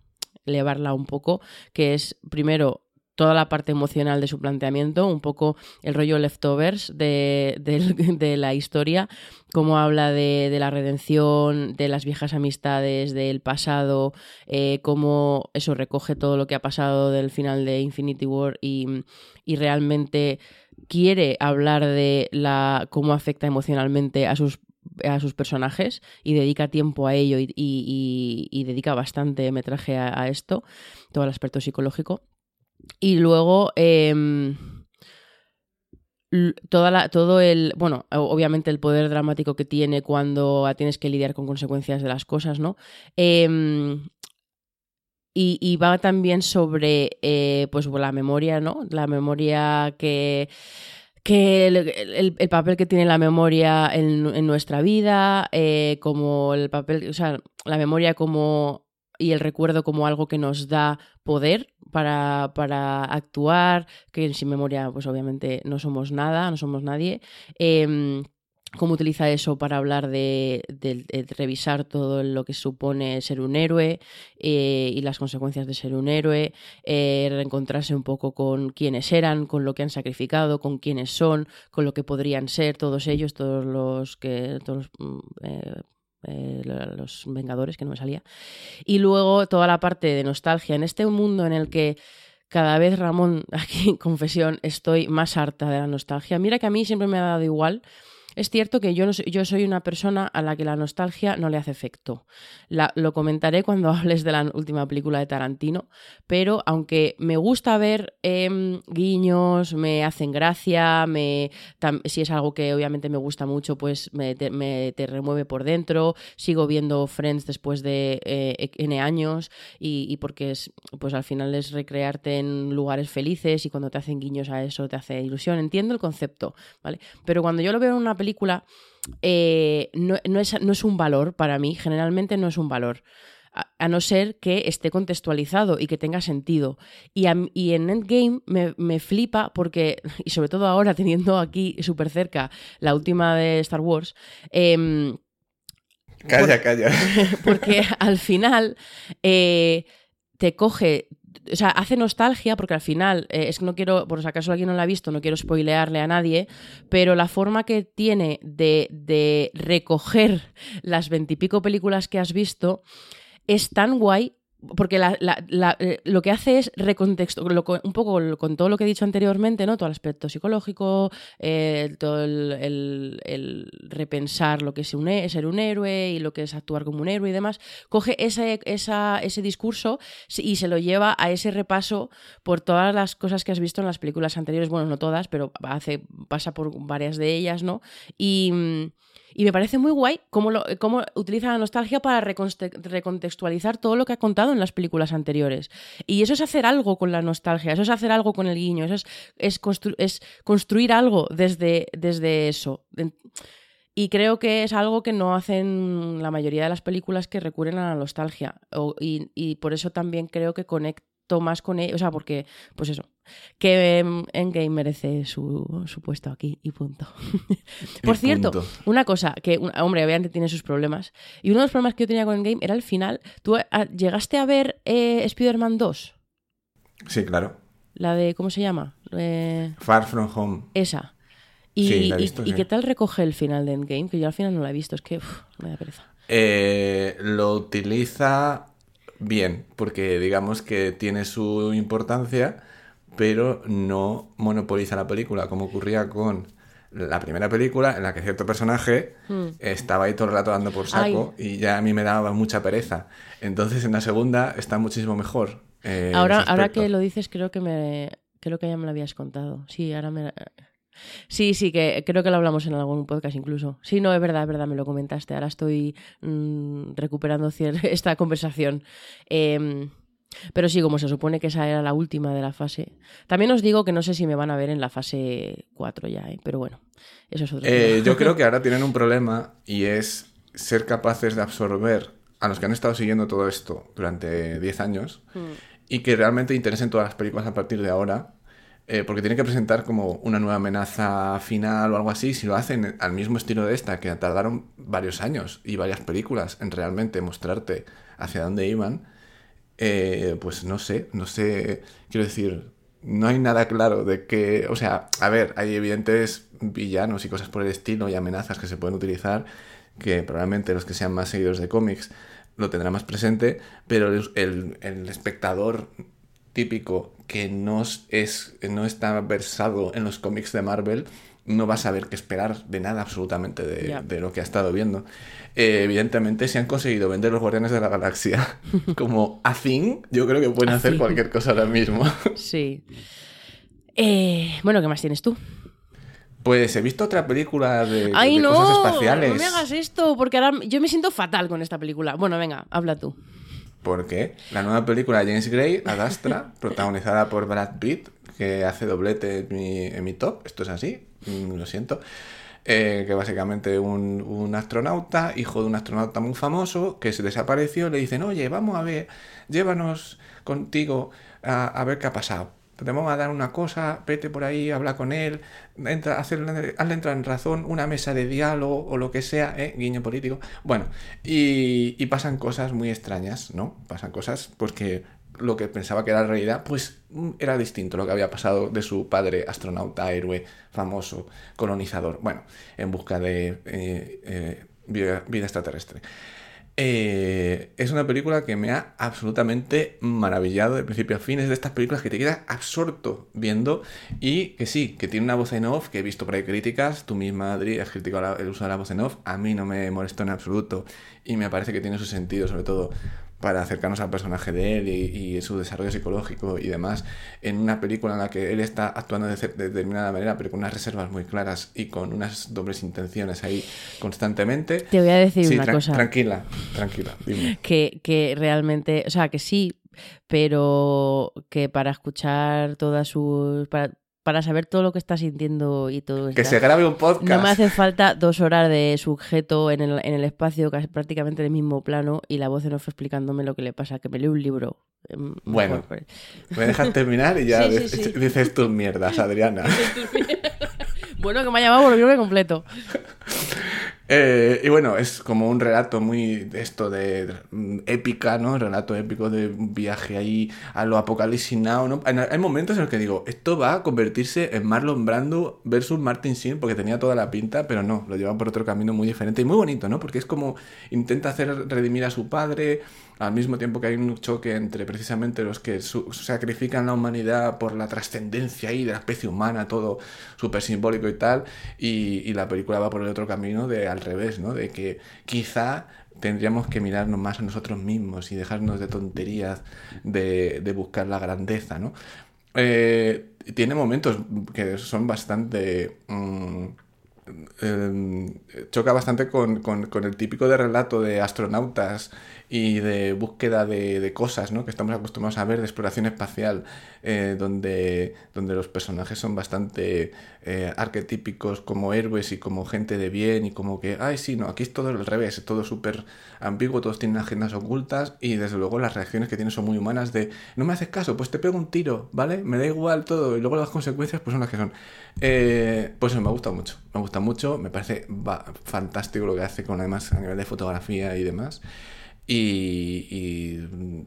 elevarla un poco, que es primero toda la parte emocional de su planteamiento, un poco el rollo leftovers de, de la historia, cómo habla de, de la redención, de las viejas amistades, del pasado, eh, cómo eso recoge todo lo que ha pasado del final de Infinity War y, y realmente quiere hablar de la cómo afecta emocionalmente a sus a sus personajes y dedica tiempo a ello y- y dedica bastante metraje a, a esto, todo el aspecto psicológico. Y luego em, toda la, todo el, bueno, obviamente el poder dramático que tiene cuando tienes que lidiar con consecuencias de las cosas, ¿no? Em, y, y va también sobre eh, pues la memoria, ¿no? La memoria que, que el, el- el papel que tiene la memoria en, en nuestra vida, eh, como el papel, o sea, la memoria como y el recuerdo como algo que nos da poder para, para actuar, que sin memoria, pues obviamente no somos nada, no somos nadie. Em, cómo utiliza eso para hablar de, revisar todo lo que supone ser un héroe eh, y las consecuencias de ser un héroe, eh, reencontrarse un poco con quiénes eran, con lo que han sacrificado, con quiénes son, con lo que podrían ser todos ellos, todos los que todos mm, eh, eh, los Vengadores, que no me salía. Y luego toda la parte de nostalgia en este mundo en el que cada vez, Ramón, aquí confesión, estoy más harta de la nostalgia. Mira que a mí siempre me ha dado igual. Es cierto que yo, no soy, yo soy una persona a la que la nostalgia no le hace efecto. La- lo comentaré cuando hables de la última película de Tarantino, pero aunque me gusta ver em, guiños, me hacen gracia, me, si es algo que obviamente me gusta mucho, pues me te, remueve por dentro. Sigo viendo Friends después de eh, N años y, y porque es, pues al final es recrearte en lugares felices y cuando te hacen guiños a eso te hace ilusión. Entiendo el concepto, ¿vale? Pero cuando yo lo veo en una película, eh, no, no es, no es un valor para mí, generalmente no es un valor. A, no ser que esté contextualizado y que tenga sentido. Y, a- y en Endgame me, me flipa porque, y sobre todo ahora teniendo aquí súper cerca la última de Star Wars, em, Calla, calla. porque al final eh, te coge, o sea, hace nostalgia, porque al final, eh, es que no quiero, por si acaso alguien no la ha visto, no quiero spoilearle a nadie, pero la forma que tiene de, de recoger las veintipico películas que has visto es tan guay. Porque la- eh, lo que hace es recontexto, un poco con todo lo que he dicho anteriormente, ¿no? Todo el aspecto psicológico, eh, todo el, repensar lo que es he- ser un héroe y lo que es actuar como un héroe y demás, coge ese, esa- ese discurso y se lo lleva a ese repaso por todas las cosas que has visto en las películas anteriores, bueno, no todas, pero hace, pasa por varias de ellas, ¿no? Y, mm, y me parece muy guay cómo, lo, cómo utiliza la nostalgia para recontextualizar todo lo que ha contado en las películas anteriores. Y eso es hacer algo con la nostalgia, eso es hacer algo con el guiño, eso es, es, constru- es construir algo desde, desde eso. Y creo que es algo que no hacen la mayoría de las películas que recurren a la nostalgia. Y, y por eso también creo que conecto más con ellos. O sea, porque, pues eso, que em, Endgame merece su, su puesto aquí y punto. por Y cierto, punto. una cosa, que, hombre, obviamente tiene sus problemas. Y uno de los problemas que yo tenía con Endgame era el final. ¿Tú ah, llegaste a ver eh, Spider-Man 2? Sí, claro. La de, ¿cómo se llama? Eh, Far From Home. esa. Y, Sí, la he y- visto, y sí. qué tal recoge el final de Endgame? Que yo al final no la he visto, es que uf, me da pereza. Eh, lo utiliza bien, porque digamos que tiene su importancia, pero no monopoliza la película, como ocurría con la primera película, en la que cierto personaje estaba ahí todo el rato dando por saco y ya a mí me daba mucha pereza. Entonces en la segunda está muchísimo mejor. eh, ahora, ahora que lo dices, creo que me creo que ya me lo habías contado. Sí, ahora me... Sí, sí, que creo que lo hablamos en algún podcast incluso. Sí, no, es verdad, es verdad, me lo comentaste. Ahora estoy mm, recuperando esta conversación. Em, pero sí, como se supone que esa era la última de la fase. También os digo que no sé si me van a ver en la fase 4 ya, ¿eh? pero bueno, eso es otro Eh, tema. yo creo que ahora tienen un problema y es ser capaces de absorber a los que han estado siguiendo todo esto durante 10 años Mm. y que realmente interesen todas las películas a partir de ahora. Eh, porque tienen que presentar como una nueva amenaza final o algo así. Si lo hacen al mismo estilo de esta, que tardaron varios años y varias películas en realmente mostrarte hacia dónde iban, eh, pues no sé, no sé, quiero decir, no hay nada claro de que, o sea, a ver, hay evidentes villanos y cosas por el estilo y amenazas que se pueden utilizar, que probablemente los que sean más seguidores de cómics lo tendrán más presente, pero el- el espectador típico que no es, no está versado en los cómics de Marvel no va a saber qué esperar de nada absolutamente de, lo que ha estado viendo. Eh, evidentemente, si han conseguido vender los Guardianes de la Galaxia como a thing, yo creo que pueden A hacer thing. cualquier cosa ahora mismo. Sí. Eh, bueno, ¿qué más tienes tú? Pues he visto otra película de, de- ¡Ay, de no! cosas espaciales. No me hagas esto, porque ahora yo me siento fatal con esta película. Bueno, venga, habla tú. Porque la nueva película de James Gray, Adastra, protagonizada por Brad Pitt, que hace doblete en mi, en mi top, esto es así, mm, lo siento, eh, que básicamente un, un astronauta, hijo de un astronauta muy famoso, que se desapareció, le dicen, oye, vamos a ver, llévanos contigo a, a ver qué ha pasado. Te vamos a dar una cosa, vete por ahí, habla con él, hacerle, hazle entrar en razón, una mesa de diálogo o lo que sea, ¿eh? guiño político. Bueno, y, pasan cosas muy extrañas, ¿no? Pasan cosas pues que lo que pensaba que era realidad, pues mm, era distinto lo que había pasado de su padre, astronauta, héroe, famoso, colonizador, bueno, en busca de eh, eh, vida extraterrestre. Eh, es una película que me ha absolutamente maravillado de principio a fin. Es de estas películas que te quedas absorto viendo y que sí, que tiene una voz en off, que he visto por ahí críticas. Tú misma, Adri, has criticado el uso de la voz en off. A mí no me molestó en absoluto y me parece que tiene su sentido, sobre todo para acercarnos al personaje de él y, y su desarrollo psicológico y demás, en una película en la que él está actuando de, determinada manera, pero con unas reservas muy claras y con unas dobles intenciones ahí constantemente. Te voy a decir Sí, una cosa. Tranquila, tranquila, dime. que, que realmente, o sea, que sí, pero que para escuchar todas sus... Para, para saber todo lo que está sintiendo y todo Que se grabe un podcast. No me hace falta dos horas de sujeto en el, en el espacio, casi prácticamente en el mismo plano, y la voz en off explicándome lo que le pasa, que me lee un libro. em, Bueno. mejor. Me dejas terminar y ya Sí, sí, dices, sí. dices tus mierdas, Adriana. bueno, que me ha llamado por el libro completo. Eh, y bueno, es como un relato muy esto de mm, épica, ¿no? Relato épico de un viaje ahí a lo apocalipsis now, ¿no? Hay- Hay momentos en los que digo, esto va a convertirse en Marlon Brando versus Martin Sheen porque tenía toda la pinta, pero no, lo lleva por otro camino muy diferente y muy bonito, ¿no? Porque es como intenta hacer redimir a su padre al mismo tiempo que hay un choque entre precisamente los que sacrifican la humanidad por la trascendencia ahí de la especie humana, todo súper simbólico y tal, y, la película va por el otro camino de al revés, ¿no? De que quizá tendríamos que mirarnos más a nosotros mismos y dejarnos de tonterías de, de buscar la grandeza, ¿no? Eh, tiene momentos que son bastante... mm, eh, choca bastante con, con- con el típico de relato de astronautas y de búsqueda de, de cosas, ¿no? Que estamos acostumbrados a ver, de exploración espacial, eh, donde, donde los personajes son bastante eh, arquetípicos como héroes y como gente de bien y como que, ay, sí, no, aquí es todo al revés, es todo súper ambiguo, todos tienen agendas ocultas y desde luego las reacciones que tienen son muy humanas de, no me haces caso, pues te pego un tiro, ¿vale? Me da igual todo y luego las consecuencias pues son las que son. Eh, pues me gusta mucho, me gusta mucho, me parece fantástico lo que hace con además a nivel de fotografía y demás. Y, y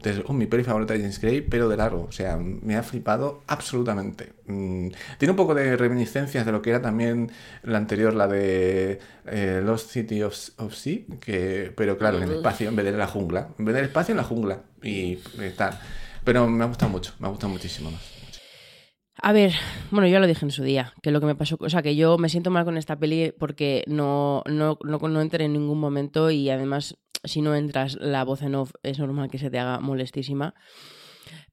desde luego, mi peli favorita de James Gray, pero de largo. O sea, me ha flipado absolutamente. Mm, tiene un poco de reminiscencias de lo que era también la anterior, la de eh, Lost City of, of Sea, que, pero claro, en el espacio, en vez de en la jungla. En vez del espacio, en la jungla. Y, eh, tal. Pero me ha gustado mucho, me ha gustado muchísimo más. A ver, bueno, yo ya lo dije en su día, que lo que me pasó, o sea, que yo me siento mal con esta peli porque no, no, no, no entré en ningún momento y además, si no entras, la voz en off es normal que se te haga molestísima.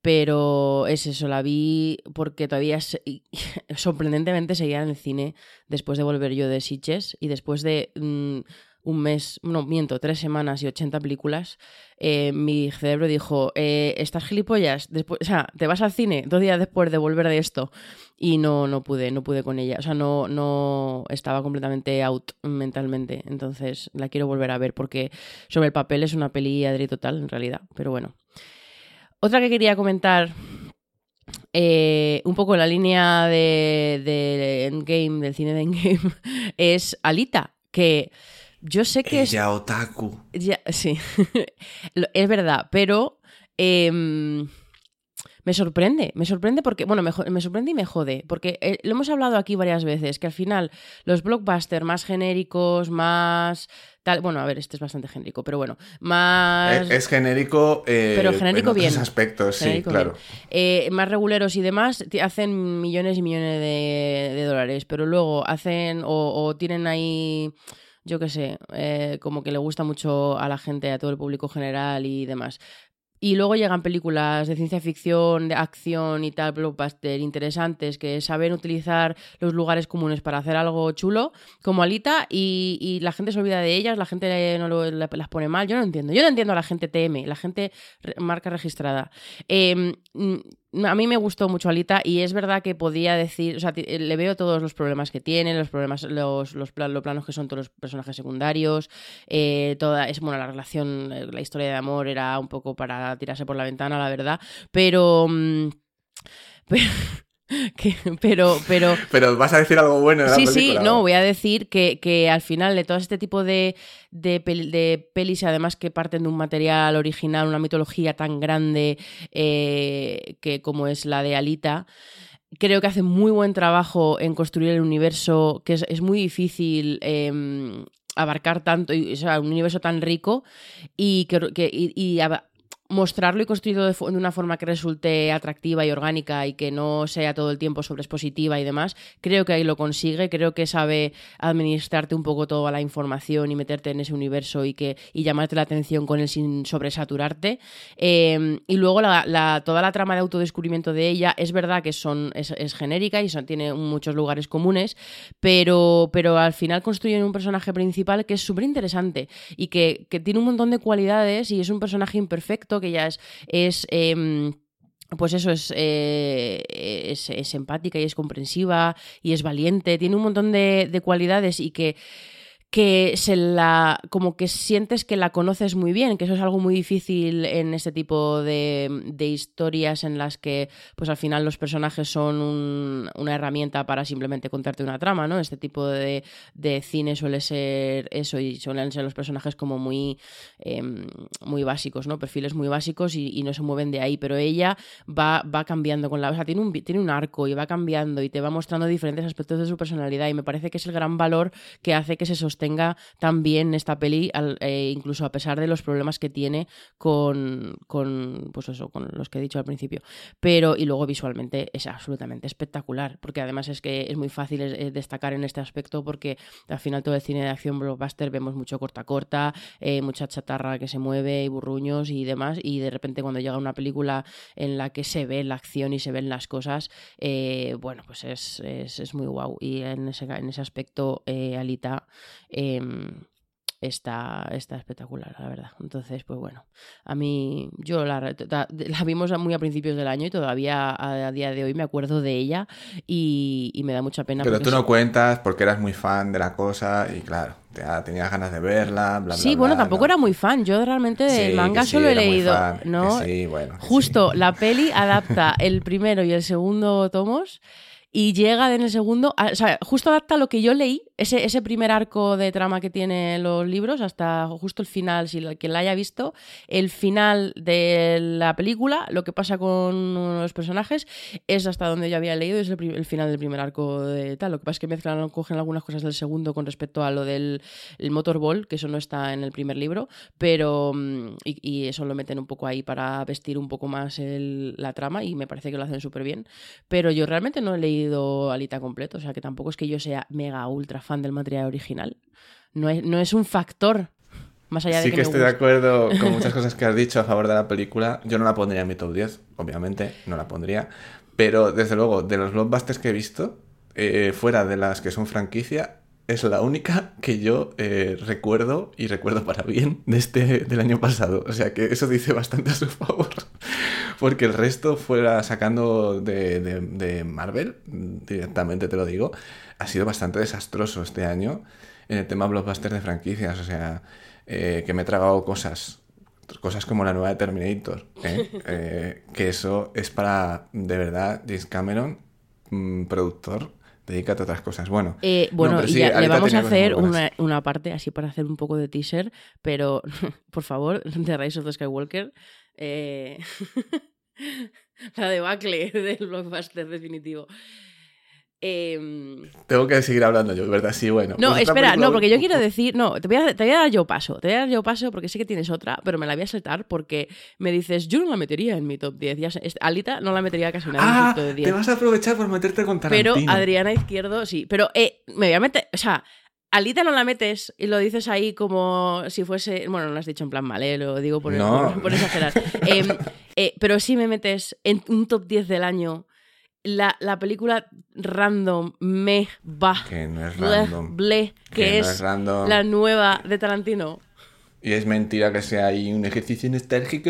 Pero es eso, la vi porque todavía sorprendentemente seguía en el cine después de volver yo de Sitges y después de mm, un mes, no miento, tres semanas y 80 películas, eh, mi cerebro dijo, eh, ¿estás gilipollas? Después, o sea, te vas al cine dos días después de volver de esto y no, no pude, no pude con ella. O sea, no, no estaba completamente out mentalmente. Entonces la quiero volver a ver porque sobre el papel es una peli adri total en realidad. Pero bueno. Otra que quería comentar, eh, un poco la línea de, de Endgame, del cine de Endgame, es Alita, que yo sé que es Ella otaku. ya, sí, es verdad, pero em, me sorprende, me sorprende porque, bueno, me, me sorprende y me jode, porque eh, lo hemos hablado aquí varias veces, que al final los blockbusters más genéricos, más tal, bueno, a ver, este es bastante genérico, pero bueno, más... Es, es genérico, eh, Pero genérico en otros bien. aspectos, sí, claro. eh, más reguleros y demás hacen millones y millones de, de dólares, pero luego hacen o, o tienen ahí, yo qué sé, eh, como que le gusta mucho a la gente, a todo el público general y demás. Y luego llegan películas de ciencia ficción, de acción y tal, blockbuster interesantes que saben utilizar los lugares comunes para hacer algo chulo, como Alita, y, y la gente se olvida de ellas, la gente no lo- la- las pone mal. Yo no entiendo. Yo no entiendo a la gente TM, la gente marca registrada. Mm, a mí me gustó mucho Alita y es verdad que podía decir, o sea, ti- le veo todos los problemas que tiene, los problemas, los, los, los planos que son todos los personajes secundarios, eh, toda, es bueno, la relación, eh, la historia de amor era un poco para tirarse por la ventana, la verdad, pero... mm, pero que- pero, pero, Pero vas a decir algo bueno de la Sí, sí, no, voy a decir que, que al final de todo este tipo de, de, pel- de pelis, además que parten de un material original, una mitología tan grande eh, que como es la de Alita, creo que hace muy buen trabajo en construir el universo, que es, es muy difícil eh, abarcar tanto, o sea, un universo tan rico y, que, que- y- mostrarlo y construirlo de, de una forma que resulte atractiva y orgánica y que no sea todo el tiempo sobreexpositiva y demás, creo que ahí lo consigue, creo que sabe administrarte un poco toda la información y meterte en ese universo y que y llamarte la atención con él sin sobresaturarte. Eh, y luego la, la- toda la trama de autodescubrimiento de ella es verdad que son, es, es genérica y son- tiene muchos lugares comunes, pero, pero al final construyen un personaje principal que es súper interesante y que, que tiene un montón de cualidades y es un personaje imperfecto que ya es... es em, pues eso es, eh, es, es empática y es comprensiva y es valiente, tiene un montón de cualidades y que, que se la como que sientes que la conoces muy bien, que eso es algo muy difícil en este tipo de, de historias en las que pues al final los personajes son un- una herramienta para simplemente contarte una trama, ¿no? Este tipo de, de cine suele ser eso y suelen ser los personajes como muy, em, muy básicos, ¿no? Perfiles muy básicos y, no se mueven de ahí, pero ella va, va cambiando con la... O sea, tiene un, tiene un arco y va cambiando y te va mostrando diferentes aspectos de su personalidad y me parece que es el gran valor que hace que se sostenga tan bien esta peli, eh, incluso a pesar de los problemas que tiene con, con, pues eso, con los que he dicho al principio. Pero, y luego visualmente es absolutamente espectacular, porque además es que es muy fácil eh, eh, destacar en este aspecto porque al final todo el cine de acción blockbuster vemos mucho corta corta, eh, mucha chatarra que se mueve y burruños y demás, y de repente cuando llega una película en la que se ve la acción y se ven las cosas, bueno, pues es, es, es muy guau. Y en ese, en ese aspecto, Alita em, está, está espectacular, la verdad. Entonces, pues bueno, a mí, yo la, vimos muy a principios del año y todavía a, a día de hoy me acuerdo de ella y, y me da mucha pena. Pero tú no cuentas porque eras muy fan de la cosa y claro, ya tenías ganas de verla, bla, bla, Sí, bueno, bla, tampoco ¿no? era muy fan. Yo realmente del manga sí, solo he leído, fan, ¿no? sí, bueno, Justo, la peli adapta el primero y el segundo tomos y llega en el segundo, a- o sea, justo adapta lo que yo leí, ese, ese primer arco de trama que tienen los libros, hasta justo el final, si la- quien la haya visto, el final de la película, lo que pasa con los personajes, es hasta donde yo había leído, es el, el final del primer arco de tal. Lo que pasa es que mezclan, cogen algunas cosas del segundo con respecto a lo del el Motorball, que eso no está en el primer libro, pero mm, y, y eso lo meten un poco ahí para vestir un poco más el- la trama y me parece que lo hacen súper bien. Pero yo realmente no he leído Alita completo, o sea que tampoco es que yo sea mega ultra fan del material original. No es, no es un factor Más allá de sí que, que, me estoy de acuerdo con muchas cosas que has dicho a favor de la película. Yo no la pondría en mi top 10, obviamente, no la pondría. Pero desde luego, de los blockbusters que he visto, eh, fuera de las que son franquicia, es la única que yo eh, recuerdo y recuerdo para bien de este, del año pasado. O sea que eso dice bastante a su favor. Porque el resto, fuera sacando de, de- de Marvel, directamente te lo digo, ha sido bastante desastroso este año en el tema blockbuster de franquicias. O sea, eh, que me he tragado cosas. Cosas como la nueva de Terminator. ¿eh? Eh, que eso es para, de verdad, James Cameron, mm, productor, dedícate a otras cosas. Bueno, Eh, no, bueno, sí, ya le vamos a hacer una, una parte así para hacer un poco de teaser, pero por favor, de Rise of the Skywalker, eh, la debacle del blockbuster definitivo. Em, Tengo que seguir hablando yo, ¿verdad? Sí, bueno. no, Pues espera, no, porque yo quiero decir, no, te voy, a, te voy a dar yo paso, te voy a dar yo paso porque sé que tienes otra, pero me la voy a saltar porque me dices, yo no la metería en mi top 10. Ya sé, es- Alita no la metería casi nadie en Ah, su top de 10. te vas a aprovechar por meterte con Pero Tarantino. Adriana Izquierdo sí. Pero eh, me voy a meter. O sea, Alita no la metes y lo dices ahí como si fuese. Bueno, no lo has dicho en plan mal, ¿eh? lo digo por, No. por- por exagerar. Em, eh, pero sí me metes en un top 10 del año la, la película random, me, va, Que no es ble, random. que, no es, la nueva de Tarantino. Y es mentira que sea ahí un ejercicio nostálgico.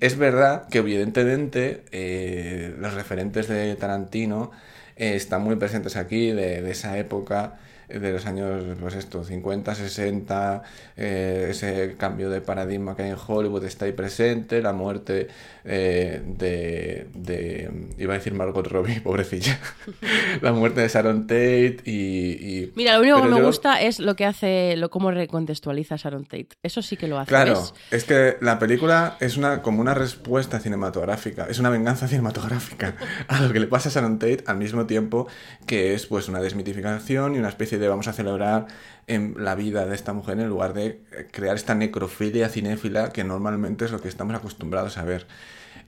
Es verdad que evidentemente eh, los referentes de Tarantino eh, están muy presentes aquí, de, de esa época, de los años, pues esto, 50, 60, eh, ese cambio de paradigma que hay en Hollywood está ahí presente, la muerte eh, de, de- iba a decir Margot Robbie, pobrecilla, la muerte de Sharon Tate y... y- Mira, lo único que me yo- gusta es lo que hace, lo cómo recontextualiza Sharon Tate. Eso sí que lo hace. Claro, ¿ves? es que la película es una como una respuesta cinematográfica, es una venganza cinematográfica a lo que le pasa a Sharon Tate al mismo tiempo que es pues una desmitificación y una especie de vamos a celebrar en la vida de esta mujer en lugar de eh, crear esta necrofilia cinéfila que normalmente es lo que estamos acostumbrados a ver.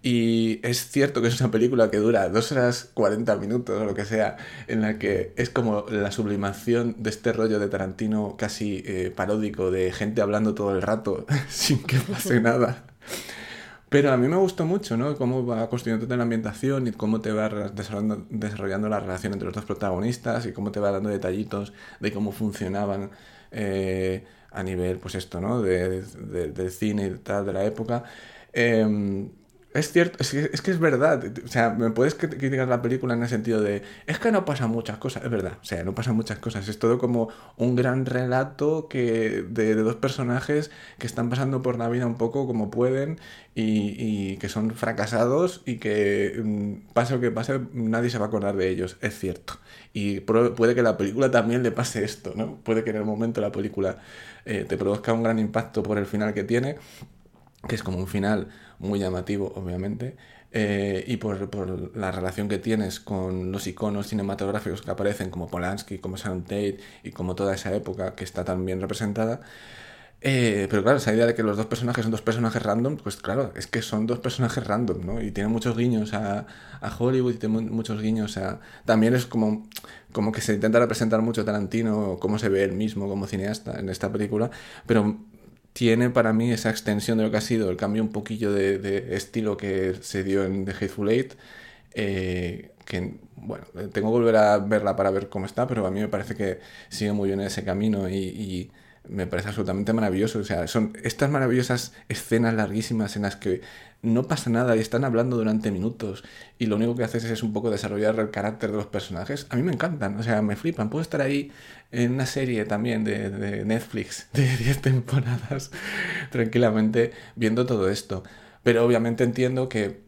Y es cierto que es una película que dura 2 horas 40 minutos o lo que sea, en la que es como la sublimación de este rollo de Tarantino casi eh, paródico de gente hablando todo el rato sin que pase nada. Pero a mí me gustó mucho, ¿no? Cómo va construyendo la ambientación y cómo te va desarrollando, desarrollando la relación entre los dos protagonistas y cómo te va dando detallitos de cómo funcionaban eh, a nivel, pues esto, ¿no? De, de- del cine y tal, de la época. Em, es cierto, es que, es que es verdad. O sea, me puedes cri- criticar la película en el sentido de, es que no pasan muchas cosas. Es verdad, o sea, no pasan muchas cosas. Es todo como un gran relato que, de, de dos personajes que están pasando por la vida un poco como pueden y, y que son fracasados y que mm, pase lo que pase, nadie se va a acordar de ellos. Es cierto. Y puede que la película también le pase esto, ¿no? Puede que en el momento la película eh, te produzca un gran impacto por el final que tiene que es como un final muy llamativo, obviamente, eh, y por, por la relación que tienes con los iconos cinematográficos que aparecen, como Polanski, como Sharon Tate, y como toda esa época que está tan bien representada. Eh, pero claro, esa idea de que los dos personajes son dos personajes random, pues claro, es que son dos personajes random, ¿no? Y tienen muchos guiños a, a Hollywood y tienen muchos guiños a... También es como, como que se intenta representar mucho Tarantino, cómo se ve él mismo como cineasta en esta película, pero tiene para mí esa extensión de lo que ha sido el cambio un poquillo de, estilo que se dio en The Hateful Eight, eh, que, bueno, tengo que volver a verla para ver cómo está, pero a mí me parece que sigue muy bien ese camino y me parece absolutamente maravilloso. O sea, son estas maravillosas escenas larguísimas en las que no pasa nada y están hablando durante minutos y lo único que haces es un poco desarrollar el carácter de los personajes. A mí me encantan, o sea, me flipan. Puedo estar ahí en una serie también de, Netflix de 10 temporadas tranquilamente viendo todo esto. Pero obviamente entiendo que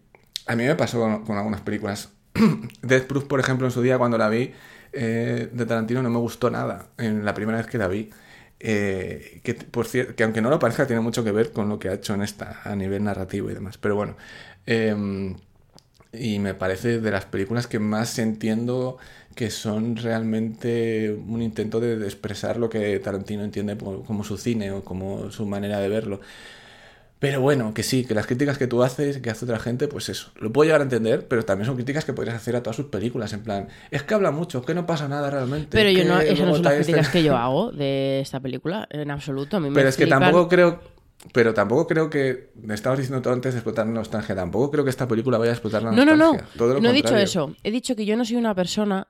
a mí me pasó con, con algunas películas. Death Proof, por ejemplo, en su día cuando la vi eh, de Tarantino no me gustó nada en la primera vez que la vi. Eh, que, por que aunque no lo parezca, tiene mucho que ver con lo que ha hecho en esta a nivel narrativo y demás. Pero bueno, eh, y me parece de las películas que más entiendo que son realmente un intento de, expresar lo que Tarantino entiende como su cine o como su manera de verlo. Pero bueno, que sí, que las críticas que tú haces, que hace otra gente, pues eso, lo puedo llegar a entender, pero también son críticas que podrías hacer a todas sus películas, en plan, es que habla mucho, es que no pasa nada realmente. Pero yo no, esas no son las críticas este- que yo hago de esta película, en absoluto. A mí me Pero es que tampoco creo, pero tampoco creo que, me estabas diciendo tú antes de explotar la nostalgia, tampoco creo que esta película vaya a explotar la No, no, nostalgia. no. Todo lo No he dicho eso. He dicho que yo no soy una persona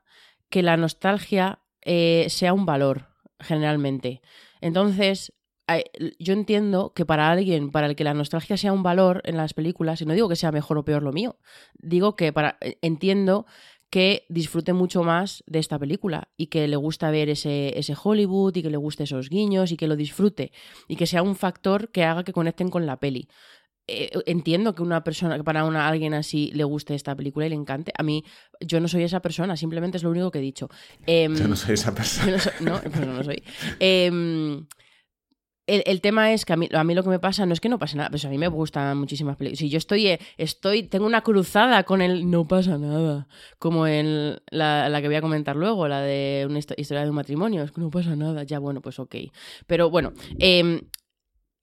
que la nostalgia eh, sea un valor, generalmente. Entonces, yo entiendo que para alguien para el que la nostalgia sea un valor en las películas, y no digo que sea mejor o peor lo mío, digo que para eh, entiendo que disfrute mucho más de esta película y que le gusta ver ese, ese Hollywood y que le guste esos guiños y que lo disfrute y que sea un factor que haga que conecten con la peli eh, entiendo que una persona, que para una, alguien así le guste esta película y le encante. A mí, yo no soy esa persona, simplemente es lo único que he dicho. Em, Yo no soy esa persona. yo no soy, no, pues no soy. Em, el, tema es que a mí, a mí lo que me pasa no es que no pase nada, pues a mí me gustan muchísimas películas. Si yo estoy, eh, estoy, tengo una cruzada con el no pasa nada, como en la, la que voy a comentar luego, la de una histo- historia de un matrimonio, es que no pasa nada, ya bueno, pues ok. Pero bueno, em,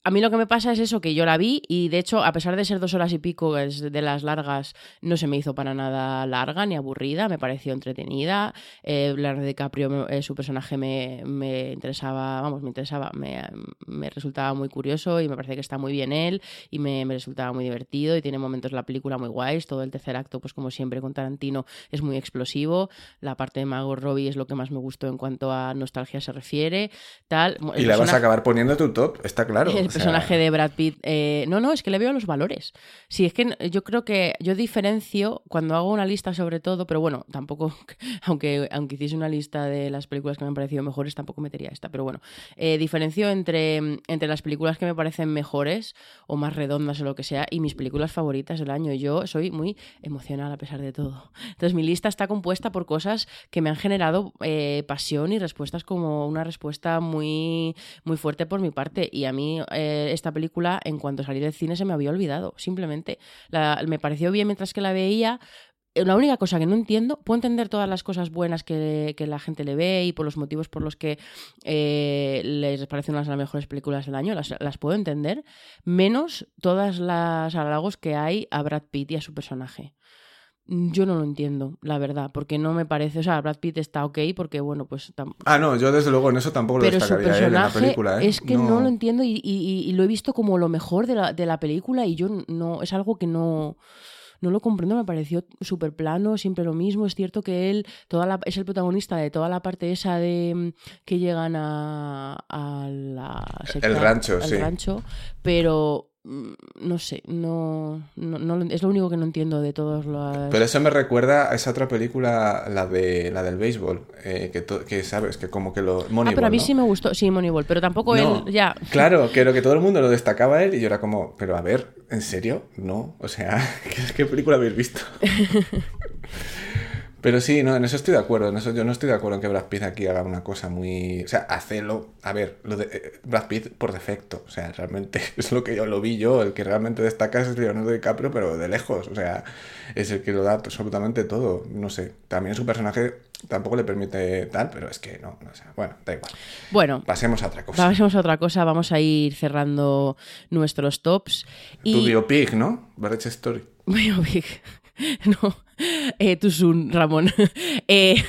a mí lo que me pasa es eso, que yo la vi y de hecho, a pesar de ser dos horas y pico es de las largas, no se me hizo para nada larga ni aburrida, me pareció entretenida. Eh, Leonardo DiCaprio, eh, su personaje me, me interesaba, vamos, me interesaba, me, me resultaba muy curioso y me parece que está muy bien él y me, me resultaba muy divertido y tiene momentos la película muy guays. Todo el tercer acto, pues como siempre con Tarantino, es muy explosivo. La parte de Margot Robbie es lo que más me gustó en cuanto a nostalgia se refiere. Tal. Y la vas a acabar poniendo tu top, está claro. O sea, personaje de Brad Pitt. eh, no, no, es que le veo los valores. Sí, es que yo creo que yo diferencio cuando hago una lista sobre todo, pero bueno, tampoco, aunque, aunque hiciese una lista de las películas que me han parecido mejores, tampoco metería esta, pero bueno, eh, diferencio entre, entre las películas que me parecen mejores o más redondas o lo que sea y mis películas favoritas del año. Yo soy muy emocional a pesar de todo. Entonces mi lista está compuesta por cosas que me han generado eh, pasión y respuestas como una respuesta muy, muy fuerte por mi parte. Y a mí eh, esta película, en cuanto salí del cine, se me había olvidado. Simplemente me pareció bien mientras que la veía. Eh, La única cosa que no entiendo, puedo entender todas las cosas buenas que, que la gente le ve y por los motivos por los que eh, les parecen unas de las mejores películas del año, las, las puedo entender, menos todas las halagos que hay a Brad Pitt y a su personaje. Mm, Yo no lo entiendo, la verdad, porque no me parece, o sea, Brad Pitt está ok porque, bueno, pues Ah, no, yo desde luego en eso tampoco lo pero su destacaría él en la personaje película, ¿eh? es que no, lo entiendo y, y- y lo he visto como lo mejor de la, de la película y yo no es algo que no no lo comprendo, me pareció súper plano, siempre lo mismo. Es cierto que él toda la, es el protagonista de toda la parte esa de mm, que llegan a, a la secta, rancho, al sí. rancho, pero no sé, no, no, no es lo único que no entiendo de todos los... Pero eso me recuerda a esa otra película, la de la del béisbol, eh, que, to- que sabes, que como que lo... ah, pero a mí ¿no? sí me gustó, sí, Moneyball, pero tampoco él, ya. Claro, que lo que todo el mundo lo destacaba él y yo era como, pero a ver, ¿en serio? No, o sea, ¿qué, qué película habéis visto? Pero sí, no, en eso estoy de acuerdo. En eso yo no estoy de acuerdo en que Brad Pitt aquí haga una cosa muy. O sea, hacelo. A ver, lo de eh, Brad Pitt por defecto. O sea, realmente es lo que yo lo vi yo. El que realmente destaca es Leonardo DiCaprio, pero de lejos. O sea, es el que lo da absolutamente todo. No sé. También su personaje tampoco le permite tal, pero es que no. no, o sea, bueno, da igual. Bueno, Pasemos a otra cosa. Pasemos a otra cosa, vamos a ir cerrando nuestros tops. Tu Y... biopic, ¿no? Marriage Story. Biopic. No, eh, tu Sun, Ramón. Eh,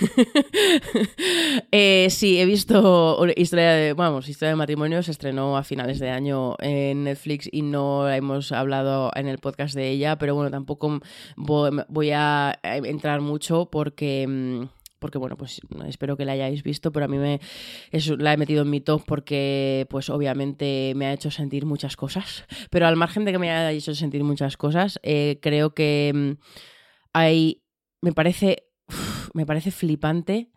eh, sí, he visto historia de, vamos, historia de matrimonio, se estrenó a finales de año en Netflix y no hemos hablado en el podcast de ella, pero bueno, tampoco voy, a entrar mucho porque... mm, porque bueno, pues espero que la hayáis visto, pero a mí me la he metido en mi top porque pues obviamente me ha hecho sentir muchas cosas, pero al margen de que me haya hecho sentir muchas cosas, eh, creo que mm, hay me parece me parece flipante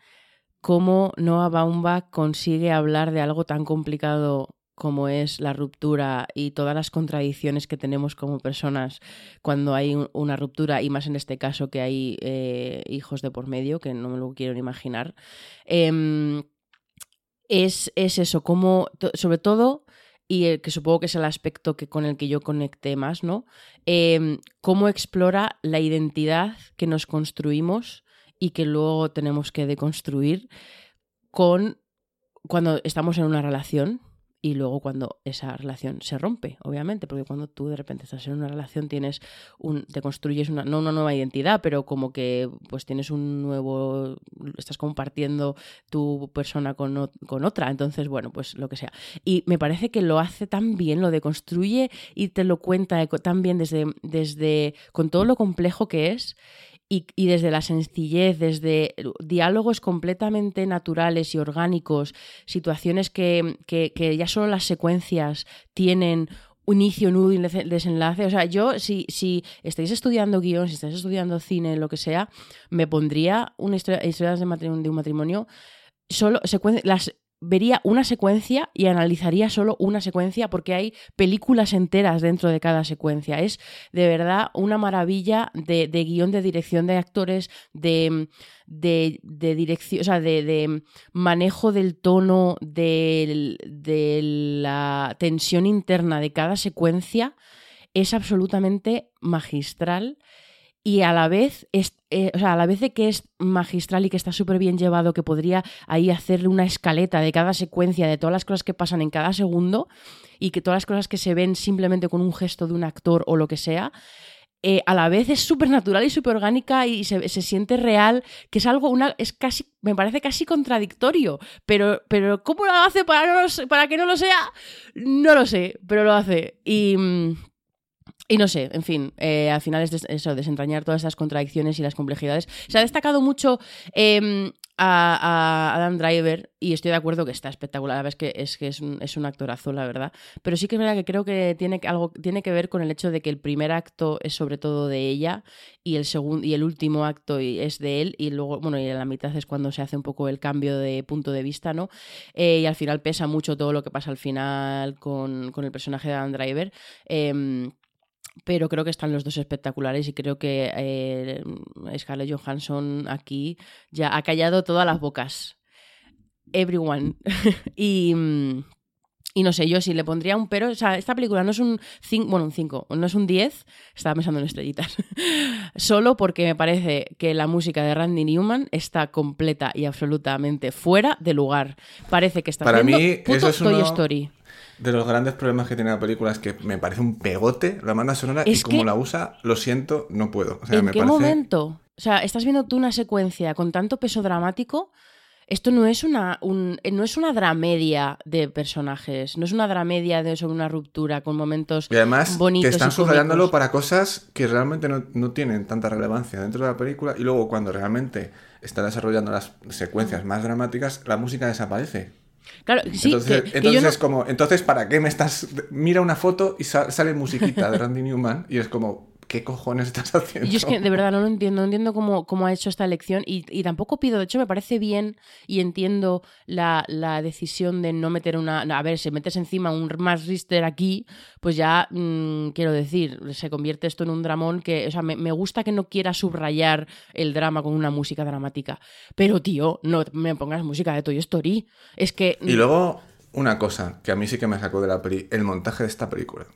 cómo Noah Baumbach consigue hablar de algo tan complicado como es la ruptura y todas las contradicciones que tenemos como personas cuando hay un- una ruptura y más en este caso que hay eh, hijos de por medio que no me lo quiero ni imaginar. Em, es, es eso como sobre todo y eh, que supongo que es el aspecto que con el que yo conecté más no Em, cómo explora la identidad que nos construimos y que luego tenemos que deconstruir con cuando estamos en una relación y luego cuando esa relación se rompe, obviamente, porque cuando tú de repente estás en una relación tienes un te construyes una no una nueva identidad, pero como que pues tienes un nuevo estás compartiendo tu persona con, con otra, entonces bueno, pues lo que sea. Y me parece que lo hace tan bien, lo deconstruye y te lo cuenta eco- tan bien desde desde con todo lo complejo que es y, desde la sencillez, desde diálogos completamente naturales y orgánicos, situaciones que, que- ya solo las secuencias tienen un inicio, nudo y dese- desenlace. O sea, yo, si, si estáis estudiando guion, si estáis estudiando cine, lo que sea, me pondría una historia, de, un matrimonio, solo las vería una secuencia y analizaría solo una secuencia porque hay películas enteras dentro de cada secuencia. Es de verdad una maravilla de, guion, de dirección de actores, de, de, dirección, o sea, de, manejo del tono, de, la tensión interna de cada secuencia. Es absolutamente magistral y a la vez es, eh, o sea, a la vez de que es magistral y que está súper bien llevado, que podría ahí hacerle una escaleta de cada secuencia, de todas las cosas que pasan en cada segundo y que todas las cosas que se ven simplemente con un gesto de un actor o lo que sea, eh, a la vez es súper natural y súper orgánica y se, se siente real, que es algo, una, es casi, me parece casi contradictorio, pero, pero ¿cómo lo hace para, no lo para que no lo sea? No lo sé, pero lo hace. Y... y no sé, en fin, eh, al final es eso, desentrañar todas esas contradicciones y las complejidades. Se ha destacado mucho eh, a, a Driver y estoy de acuerdo que está espectacular. La verdad es que es, que es, un, actorazo, la verdad. Pero sí que es verdad que creo que tiene algo tiene que ver con el hecho de que el primer acto es sobre todo de ella y el segundo y el último acto es de él y luego bueno y en la mitad es cuando se hace un poco el cambio de punto de vista, ¿no? Eh, y al final pesa mucho todo lo que pasa al final con, con el personaje de Adam Driver. Pero creo que están los dos espectaculares y creo que eh, Scarlett Johansson aquí ya ha callado todas las bocas. Everyone. y, mm, y no sé, yo sí le pondría un pero. O sea, esta película no es un 5, bueno, un 5, no es un 10, estaba pensando en estrellitas. Solo porque me parece que la música de Randy Newman está completa y absolutamente fuera de lugar. Parece que está Para haciendo mí, puto eso es Toy uno- Story. De los grandes problemas que tiene la película es que me parece un pegote la banda sonora Es y como que- la usa, lo siento, no puedo. O sea, ¿En me qué parece... momento? O sea, estás viendo tú una secuencia con tanto peso dramático. Esto no es una, un- eh, no es una dramedia de personajes, no es una dramedia de, sobre una ruptura con momentos Y además bonitos. que están subrayándolo para cosas que realmente no, no tienen tanta relevancia dentro de la película y luego cuando realmente está desarrollando las secuencias más dramáticas, la música desaparece. Claro, sí, entonces, que, que entonces yo no- es como, entonces ¿para qué me estás...? Mira una foto y sa- sale musiquita de Randy Newman y es como, ¿qué cojones estás haciendo? Yo es que de verdad no lo entiendo, no entiendo cómo, cómo ha hecho esta elección y, y tampoco pido, de hecho me parece bien y entiendo la, la decisión de no meter una... a ver, si metes encima un más Richter aquí, pues ya, mm, quiero decir, se convierte esto en un dramón que, o sea, me, me gusta que no quiera subrayar el drama con una música dramática, pero tío, no me pongas música de Toy Story, es que... Y luego, una cosa que a mí sí que me sacó de la peli, el montaje de esta película.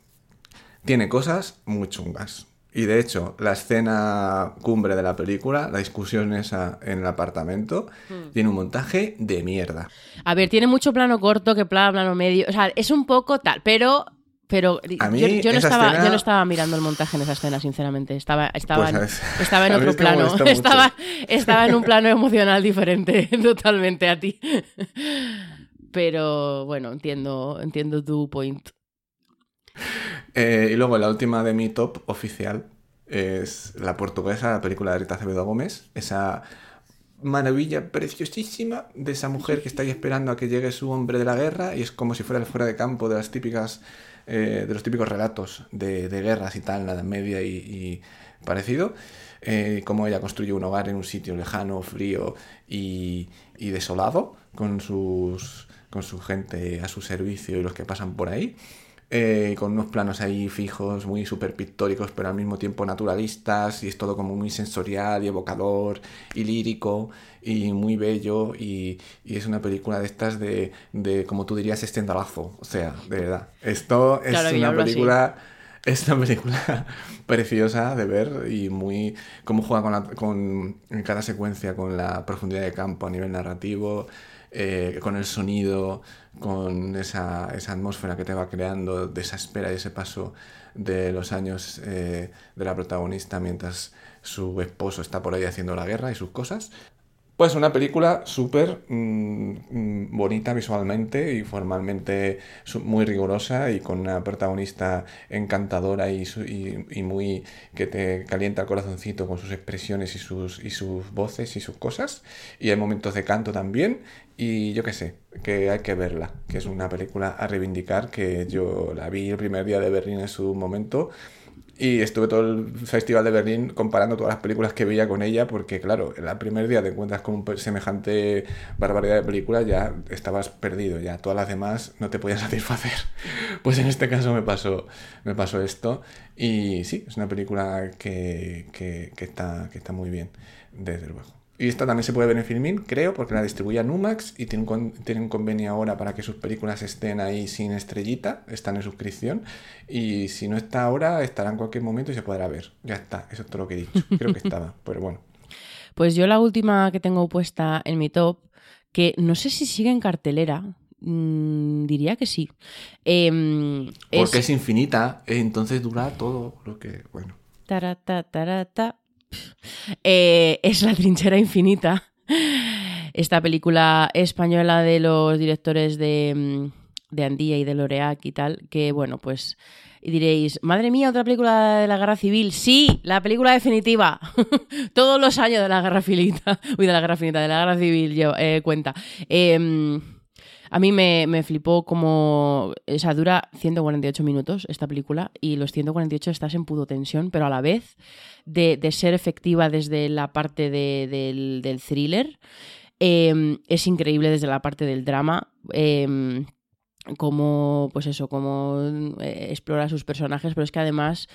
Tiene cosas muy chungas. Y de hecho, la escena cumbre de la película, la discusión esa en el apartamento, Hmm. tiene un montaje de mierda. A ver, tiene mucho plano corto que plano, plano medio. O sea, es un poco tal, pero. Pero A mí yo, yo no estaba, escena- yo no estaba mirando el montaje en esa escena, sinceramente. Estaba, estaba, Pues, en, estaba en A mí otro es que me plano. Estaba, estaba en un plano emocional diferente totalmente a ti. Pero bueno, entiendo, entiendo tu point. Eh, y luego la última de mi top oficial es la portuguesa, la película de Rita Acevedo Gómez. Esa maravilla preciosísima de esa mujer que está ahí esperando a que llegue su hombre de la guerra y es como si fuera el fuera de campo de las típicas eh, de los típicos relatos de, guerras y tal, nada media y, y parecido. Eh, cómo ella construye un hogar en un sitio lejano, frío y, y desolado con sus con su gente a su servicio y los que pasan por ahí eh, con unos planos ahí fijos, muy súper pictóricos, pero al mismo tiempo naturalistas, y es todo como muy sensorial y evocador y lírico y muy bello, y, y es una película de estas de, de, como tú dirías, estendalazo, o sea, de verdad. Esto es Claro, una así. película... Es una película preciosa de ver y muy... cómo juega con, la- con en cada secuencia con la profundidad de campo a nivel narrativo, eh, con el sonido, con esa, esa, atmósfera que te va creando, de esa espera y ese paso de los años eh, de la protagonista mientras su esposo está por ahí haciendo la guerra y sus cosas. Pues una película súper mm, mm, bonita visualmente y formalmente muy rigurosa y con una protagonista encantadora y, y, muy que te calienta el corazoncito con sus expresiones y sus, y sus voces y sus cosas. Y hay momentos de canto también. Y yo qué sé, que hay que verla, que es una película a reivindicar, que yo la vi el primer día de Berlín en su momento y estuve todo el Festival de Berlín comparando todas las películas que veía con ella, porque claro, el primer día te encuentras con un semejante barbaridad de películas, ya estabas perdido, ya todas las demás no te podían satisfacer. Pues en este caso me pasó, me pasó esto. Y sí, es una película que, que, está, que está muy bien, desde luego. Y esta también se puede ver en Filmin, creo, porque la distribuye Numax y tiene un, un convenio ahora para que sus películas estén ahí sin estrellita, están en suscripción. Y si no está ahora, estará en cualquier momento y se podrá ver. Ya está, eso es todo lo que he dicho. Creo que estaba, pero bueno. Pues yo la última que tengo puesta en mi top, que no sé si sigue en cartelera, mm, diría que sí. Em, porque es... infinita, entonces dura todo lo que, bueno. Tarata, tarata. Eh, es La trinchera infinita. Esta película española de los directores de, mm, de Andía y de Loreac y tal, que bueno, pues y diréis, madre mía, otra película de la guerra civil. Sí, la película definitiva. Todos los años de la guerra finita. Uy, de la guerra finita, de la guerra civil, yo, eh, cuenta. Eh, a mí me, flipó como. O sea, dura 148 minutos esta película y los 148 estás en pudo tensión, pero a la vez de, ser efectiva desde la parte del, thriller, em, es increíble desde la parte del drama. Eh, como, pues eso, como eh, explora sus personajes, pero es que además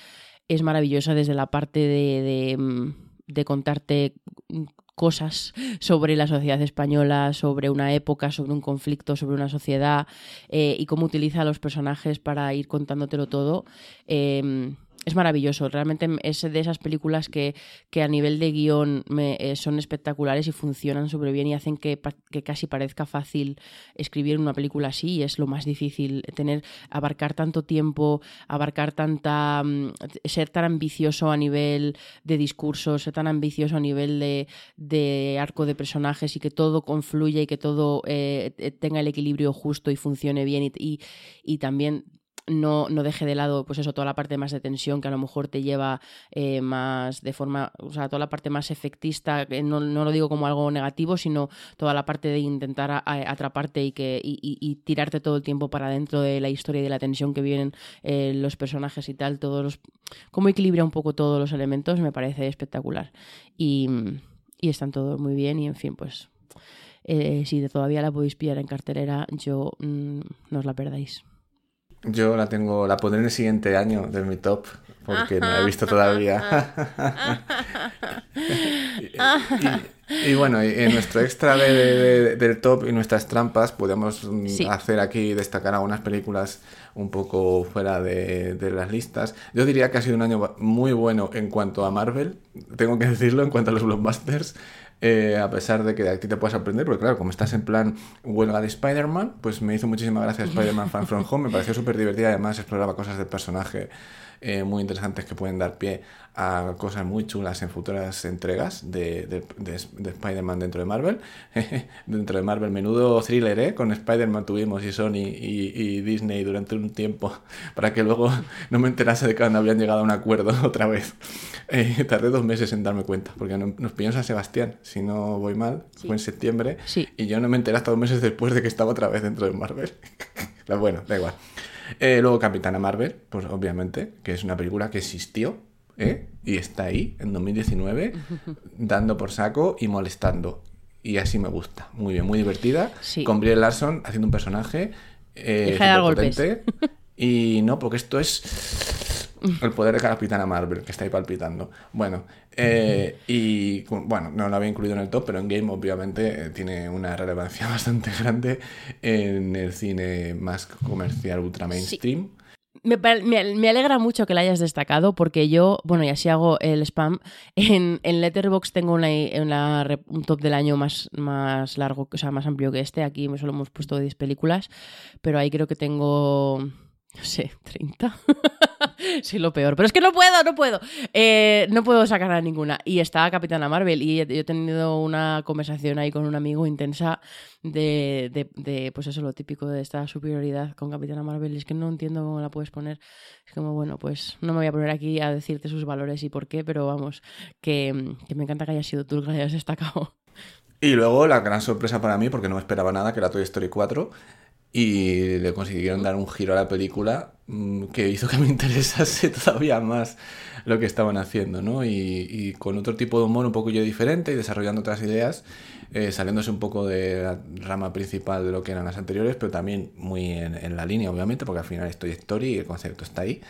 es maravillosa desde la parte de, de contarte cosas sobre la sociedad española, sobre una época, sobre un conflicto, sobre una sociedad eh, y cómo utiliza a los personajes para ir contándotelo todo. Em, es maravilloso, realmente es de esas películas que, que a nivel de guion eh, son espectaculares y funcionan súper bien y hacen que, que, casi parezca fácil escribir una película así y es lo más difícil, tener, abarcar tanto tiempo, abarcar tanta, mm, ser tan ambicioso a nivel de discurso, ser tan ambicioso a nivel de, de arco de personajes y que todo confluya y que todo eh, tenga el equilibrio justo y funcione bien y, y, y también no, no, deje de lado, pues eso, toda la parte más de tensión que a lo mejor te lleva eh, más de forma, o sea, toda la parte más efectista, no, no, lo digo como algo negativo, sino toda la parte de intentar atraparte y, que, y, tirarte todo el tiempo para dentro de la historia y de la tensión que vienen eh, los personajes y tal, todos los, cómo equilibra un poco todos los elementos, me parece espectacular. Y, y están todos muy bien y en fin, pues eh, si todavía la podéis pillar en cartelera, yo mm, no os la perdáis. Yo la tengo, la pondré en el siguiente año de mi top, porque no la he visto todavía. y, bueno, en nuestro extra del top y nuestras trampas podemos mm, hacer aquí destacar algunas películas un poco fuera de, de, las listas. Yo diría que ha sido un año muy bueno en cuanto a Marvel, tengo que decirlo, en cuanto a los blockbusters. Eh, a pesar de que de aquí te puedas aprender, porque claro, como estás en plan huelga de Spider-Man, pues me hizo muchísima gracia Spider-Man Fan From Home, me pareció súper divertida, además exploraba cosas del personaje eh, muy interesantes que pueden dar pie a cosas muy chulas en futuras entregas de, de, de, Spider-Man dentro de Marvel. dentro de Marvel, menudo thriller, ¿eh? Con Spider-Man tuvimos y Sony y, y, Disney durante un tiempo para que luego no me enterase de que no habían llegado a un acuerdo otra vez. Eh, tardé dos meses en darme cuenta, porque nos pilló San Sebastián, si no voy mal, fue en septiembre, y yo no me enteré hasta dos meses después de que estaba otra vez dentro de Marvel. bueno, da igual. Eh, luego Capitana Marvel, pues obviamente, que es una película que existió ¿eh? y está ahí en 2019 dando por saco y molestando. Y así me gusta. Muy bien, muy divertida. Con Brie Larson haciendo un personaje eh, potente. Y no, porque esto es el poder de Capitana Marvel, que está ahí palpitando. Bueno, eh, y bueno, no lo había incluido en el top, pero en Game obviamente eh, tiene una relevancia bastante grande en el cine más comercial, ultra mainstream. me, me- me alegra mucho que la hayas destacado porque yo, bueno, y así hago el spam. En, en Letterboxd tengo una, una un top del año más, más largo, o sea, más amplio que este. Aquí solo hemos puesto 10 películas, pero ahí creo que tengo, no sé, 30. Soy lo peor. Pero es que no puedo, no puedo. Eh, no puedo sacar a ninguna. Y está Capitana Marvel. Y yo he tenido una conversación ahí con un amigo intensa de, de, pues eso, lo típico de esta superioridad con Capitana Marvel. Es que no entiendo cómo la puedes poner. Es como, bueno, pues no me voy a poner aquí a decirte sus valores y por qué, pero vamos, que, que me encanta que hayas sido tú el que hayas destacado. Y luego la gran sorpresa para mí, porque no me esperaba nada, que era Toy Story 4. Y le consiguieron dar un giro a la película que hizo que me interesase todavía más lo que estaban haciendo, ¿no? Y, con otro tipo de humor un poquillo diferente y desarrollando otras ideas, eh, saliéndose un poco de la rama principal de lo que eran las anteriores, pero también muy en, en la línea, obviamente, porque al final es Toy Story y el concepto está ahí.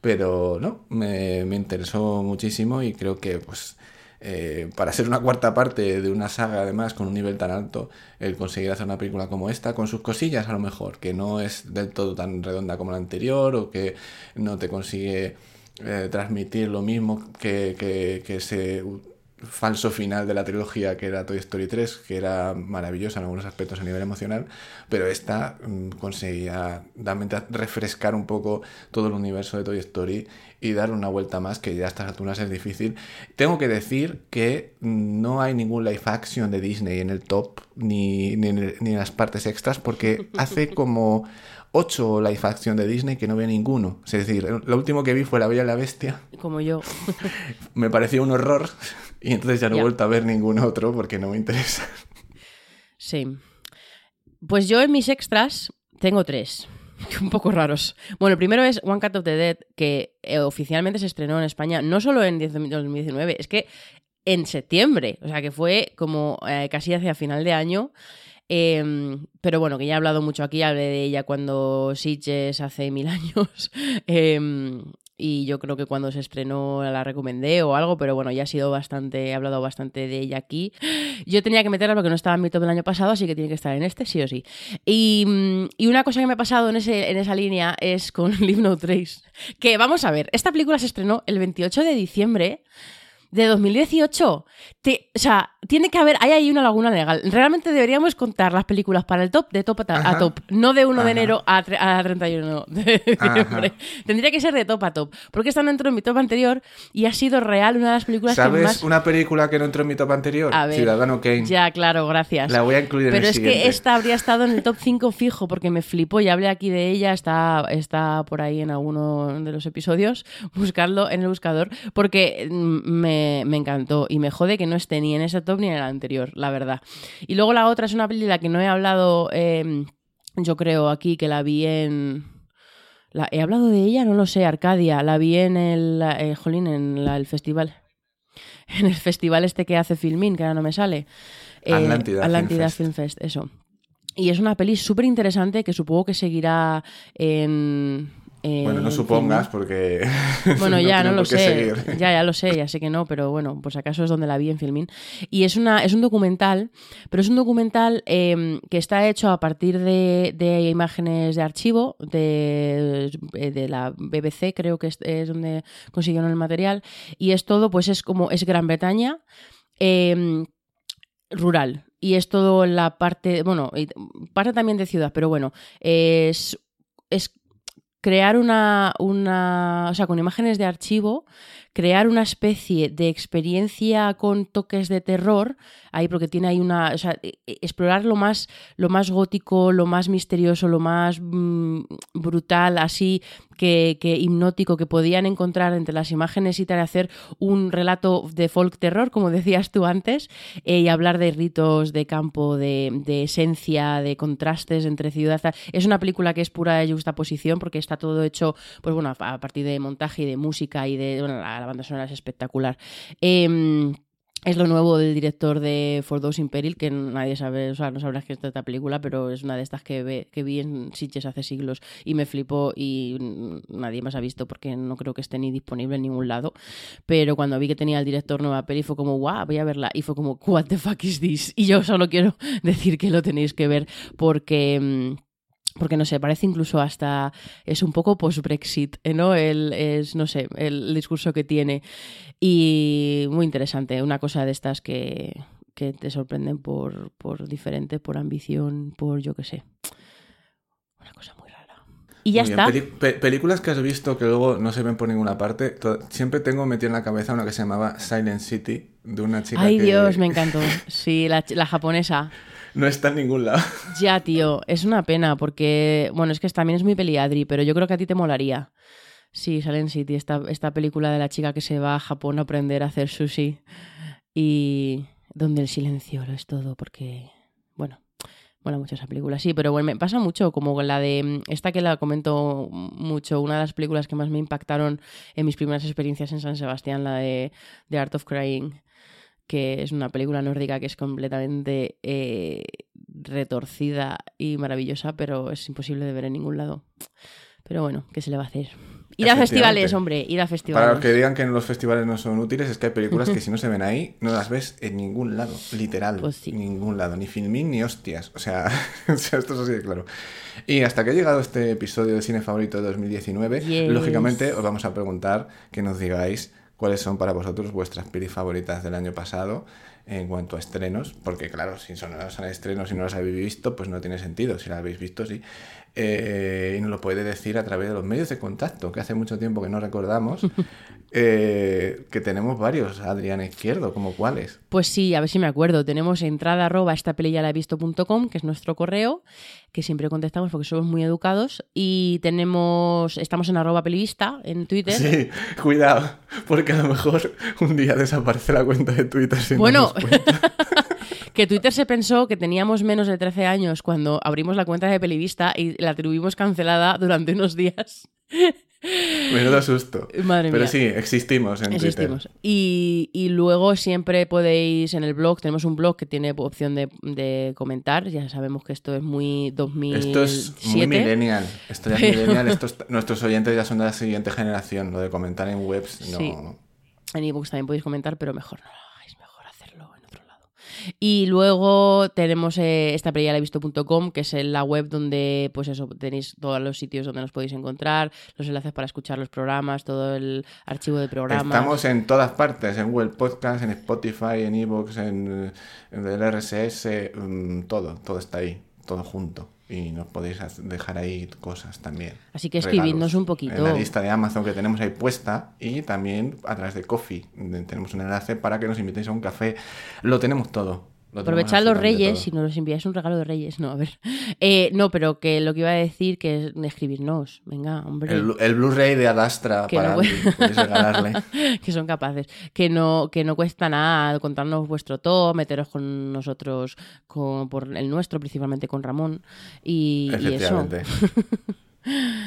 Pero no, me, me interesó muchísimo y creo que pues eh, para ser una cuarta parte de una saga, además, con un nivel tan alto, el conseguir hacer una película como esta, con sus cosillas a lo mejor, que no es del todo tan redonda como la anterior, o que no te consigue eh, transmitir lo mismo que, que, que ese falso final de la trilogía que era Toy Story 3, que era maravillosa en algunos aspectos a nivel emocional, pero esta mm, conseguía realmente refrescar un poco todo el universo de Toy Story y dar una vuelta más, que ya a estas alturas es difícil. Tengo que decir que no hay ningún live action de Disney en el top, ni, ni, en, ni en las partes extras, porque hace como ocho live action de Disney que no veo ninguno. Es decir, lo último que vi fue La Bella y la Bestia. Como yo. Me pareció un horror y entonces ya no he vuelto a ver ningún otro porque no me interesa. Sí. Pues yo en mis extras tengo tres. Un poco raros. Bueno, el primero es One Cut of the Dead, que eh, oficialmente se estrenó en España, no solo en 10 2019, es que en septiembre. O sea, que fue como eh, casi hacia final de año. Eh, pero bueno, que ya he hablado mucho aquí, hablé de ella cuando Sitges hace mil años. Eh, y yo creo que cuando se estrenó la recomendé o algo, pero bueno, ya ha sido bastante, he hablado bastante de ella aquí. Yo tenía que meterla porque no estaba en mi top del año pasado, así que tiene que estar en este, sí o sí. Y, mm, y una cosa que me ha pasado en, ese, en esa línea es con Live No Trace. Que vamos a ver, esta película se estrenó el 28 de diciembre de 2018. Te- o sea, tiene que haber, hay ahí una laguna legal. Realmente deberíamos contar las películas para el top de top a, Ajá. top, no de 1 de enero a, a 31 de diciembre. Tendría que ser de top a top, porque esta no entró en mi top anterior y ha sido real una de las películas que ¿Sabes más... una película que no entró en mi top anterior? A ver, Ciudadano Kane. Ya, claro, gracias. La voy a incluir en Pero el es siguiente. que esta habría estado en el top 5 fijo porque me flipó. Ya hablé aquí de ella, está, está por ahí en alguno de los episodios. Buscarlo en el buscador porque mm, me, me encantó y me jode que no esté ni en ese top ni en el anterior, la verdad. Y luego la otra es una peli de la que no he hablado, eh, yo creo, aquí, que la vi en. La, ¿He hablado de ella? No lo sé, Arcadia. La vi en el. eh, jolín, en la- el festival. En el festival este que hace Filmin, que ahora no me sale. Eh, Atlántida Film Fest. Film Fest, eso. Y es una peli súper interesante que supongo que seguirá en. En Bueno, no supongas porque. Bueno, ya, no lo sé. seguir. Ya, ya lo sé, ya sé que no, pero bueno, pues acaso es donde la vi en Filmin. Y es, una, es un documental, pero es un documental eh, que está hecho a partir de, de imágenes de archivo de, de la BBC, creo que es, es donde consiguieron el material. Y es todo, pues es como, es Gran Bretaña. eh, rural y es todo la parte, bueno, parte también de ciudad, pero bueno, es, es crear una, una, o sea, con imágenes de archivo, crear una especie de experiencia con toques de terror, ahí porque tiene ahí una, o sea, e- e- explorar lo más, lo más gótico, lo más misterioso, lo más mm, brutal, así que, hipnótico que podían encontrar entre las imágenes y tal, hacer un relato de folk terror, como decías tú antes, eh, y hablar de ritos, de campo, de, esencia, de contrastes entre ciudad. tal. Es una película que es pura juxtaposición porque está todo hecho, pues bueno, a a partir de montaje y de música y de, bueno, la, la banda sonora es espectacular. Em, es lo nuevo del director de For Those in Peril, que nadie sabe, o sea, no sabrás que es esta película, pero es una de estas que, ve- que vi en Sitges hace siglos y me flipó y mm, nadie más ha visto porque no creo que esté ni disponible en ningún lado. Pero cuando vi que tenía el director nueva peli fue como, guau, voy a verla. Y fue como, what the fuck is this? Y yo solo quiero decir que lo tenéis que ver porque... porque no sé, parece incluso hasta es un poco post-Brexit, ¿eh? ¿no? El, es, no sé, el discurso que tiene. Y muy interesante, una cosa de estas que, que te sorprenden por, por diferente, por ambición, por yo qué sé. Una cosa muy rara. Y ya está. Pe- películas que has visto que luego no se ven por ninguna parte. Siempre tengo metido en la cabeza una que se llamaba Silent City, de una chica Ay que Dios, me encantó. Sí, la, la japonesa. No está en ningún lado. Ya, tío, es una pena porque, bueno, es que también es muy peliadri, pero yo creo que a ti te molaría. Sí, Silent City, esta, esta película de la chica que se va a Japón a aprender a hacer sushi y donde el silencio lo es todo, porque, bueno, mola mucho esa película. Sí, pero bueno, me pasa mucho, como la de, mm, esta que la comento mucho, una de las películas que más me impactaron en mis primeras experiencias en San Sebastián, la de The Art of Crying que es una película nórdica que es completamente eh, retorcida y maravillosa, pero es imposible de ver en ningún lado. Pero bueno, ¿qué se le va a hacer? Ir a festivales, hombre, ir a Para festivales. los que digan que los festivales no son útiles, es que hay películas que si no se ven ahí, no las ves en ningún lado, literal. Pues sí. Ningún lado, ni filmín ni hostias. O sea, o sea, esto es así de claro. Y hasta que ha llegado este episodio de cine favorito de 2019, Yes. lógicamente os vamos a preguntar que nos digáis cuáles son para vosotros vuestras pelis favoritas del año pasado en cuanto a estrenos, porque claro, si son, son estrenos y no las habéis visto, pues no tiene sentido. Si las habéis visto, sí. Eh, y nos lo puede decir a través de los medios de contacto, que hace mucho tiempo que no recordamos, eh, que tenemos varios, Adriana Izquierdo, como cuáles. Pues sí, a ver si me acuerdo. Tenemos entrada arroba esta visto.com, que es nuestro correo, que siempre contestamos porque somos muy educados. Y tenemos, estamos en arroba pelivista en Twitter. Sí, cuidado, porque a lo mejor un día desaparece la cuenta de Twitter. sin Bueno. que Twitter se pensó que teníamos menos de 13 años cuando abrimos la cuenta de Pelivista y la tuvimos cancelada durante unos días. menudo susto. Madre Pero mía. sí, existimos en Existimos. Y, y luego siempre podéis en el blog, tenemos un blog que tiene opción de, de comentar. Ya sabemos que esto es muy 2007. Twitter. Esto es muy millennial. Esto ya es millennial. Nuestros oyentes ya son de la siguiente generación. Lo de comentar en webs, no. Sí. En ebooks también podéis comentar, pero mejor no lo hagáis, mejor hacerlo en otro lado. Y luego tenemos eh, esta peli ya la he visto.com, que es la web donde, pues eso, tenéis todos los sitios donde nos podéis encontrar, los enlaces para escuchar los programas, todo el archivo de programas. Estamos en todas partes, en Google Podcast, en Spotify, en Evox, en, en el RSS, mm, todo, todo está ahí, todo junto. Y nos podéis dejar ahí cosas también. Así que escribidnos un poquito. En la lista de Amazon que tenemos ahí puesta y también a través de Coffee. Tenemos un enlace para que nos invitéis a un café. Lo tenemos todo. Lo Aprovechad los reyes, si nos enviáis un regalo de reyes, no, a ver. Eh, no, pero que lo que iba a decir que es escribirnos, venga, hombre. El, el Blu-ray de Adastra Que para no- regalarle. que son capaces. Que no, que no cuesta nada contarnos vuestro top, meteros con nosotros, con, por el nuestro, principalmente con Ramón. Y, y eso.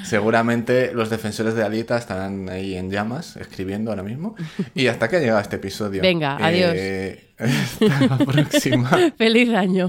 Seguramente los defensores de Alita estarán ahí en llamas, escribiendo ahora mismo. Y hasta que ha llegado este episodio. Venga, adiós. Eh, hasta la próxima. ¡Feliz año!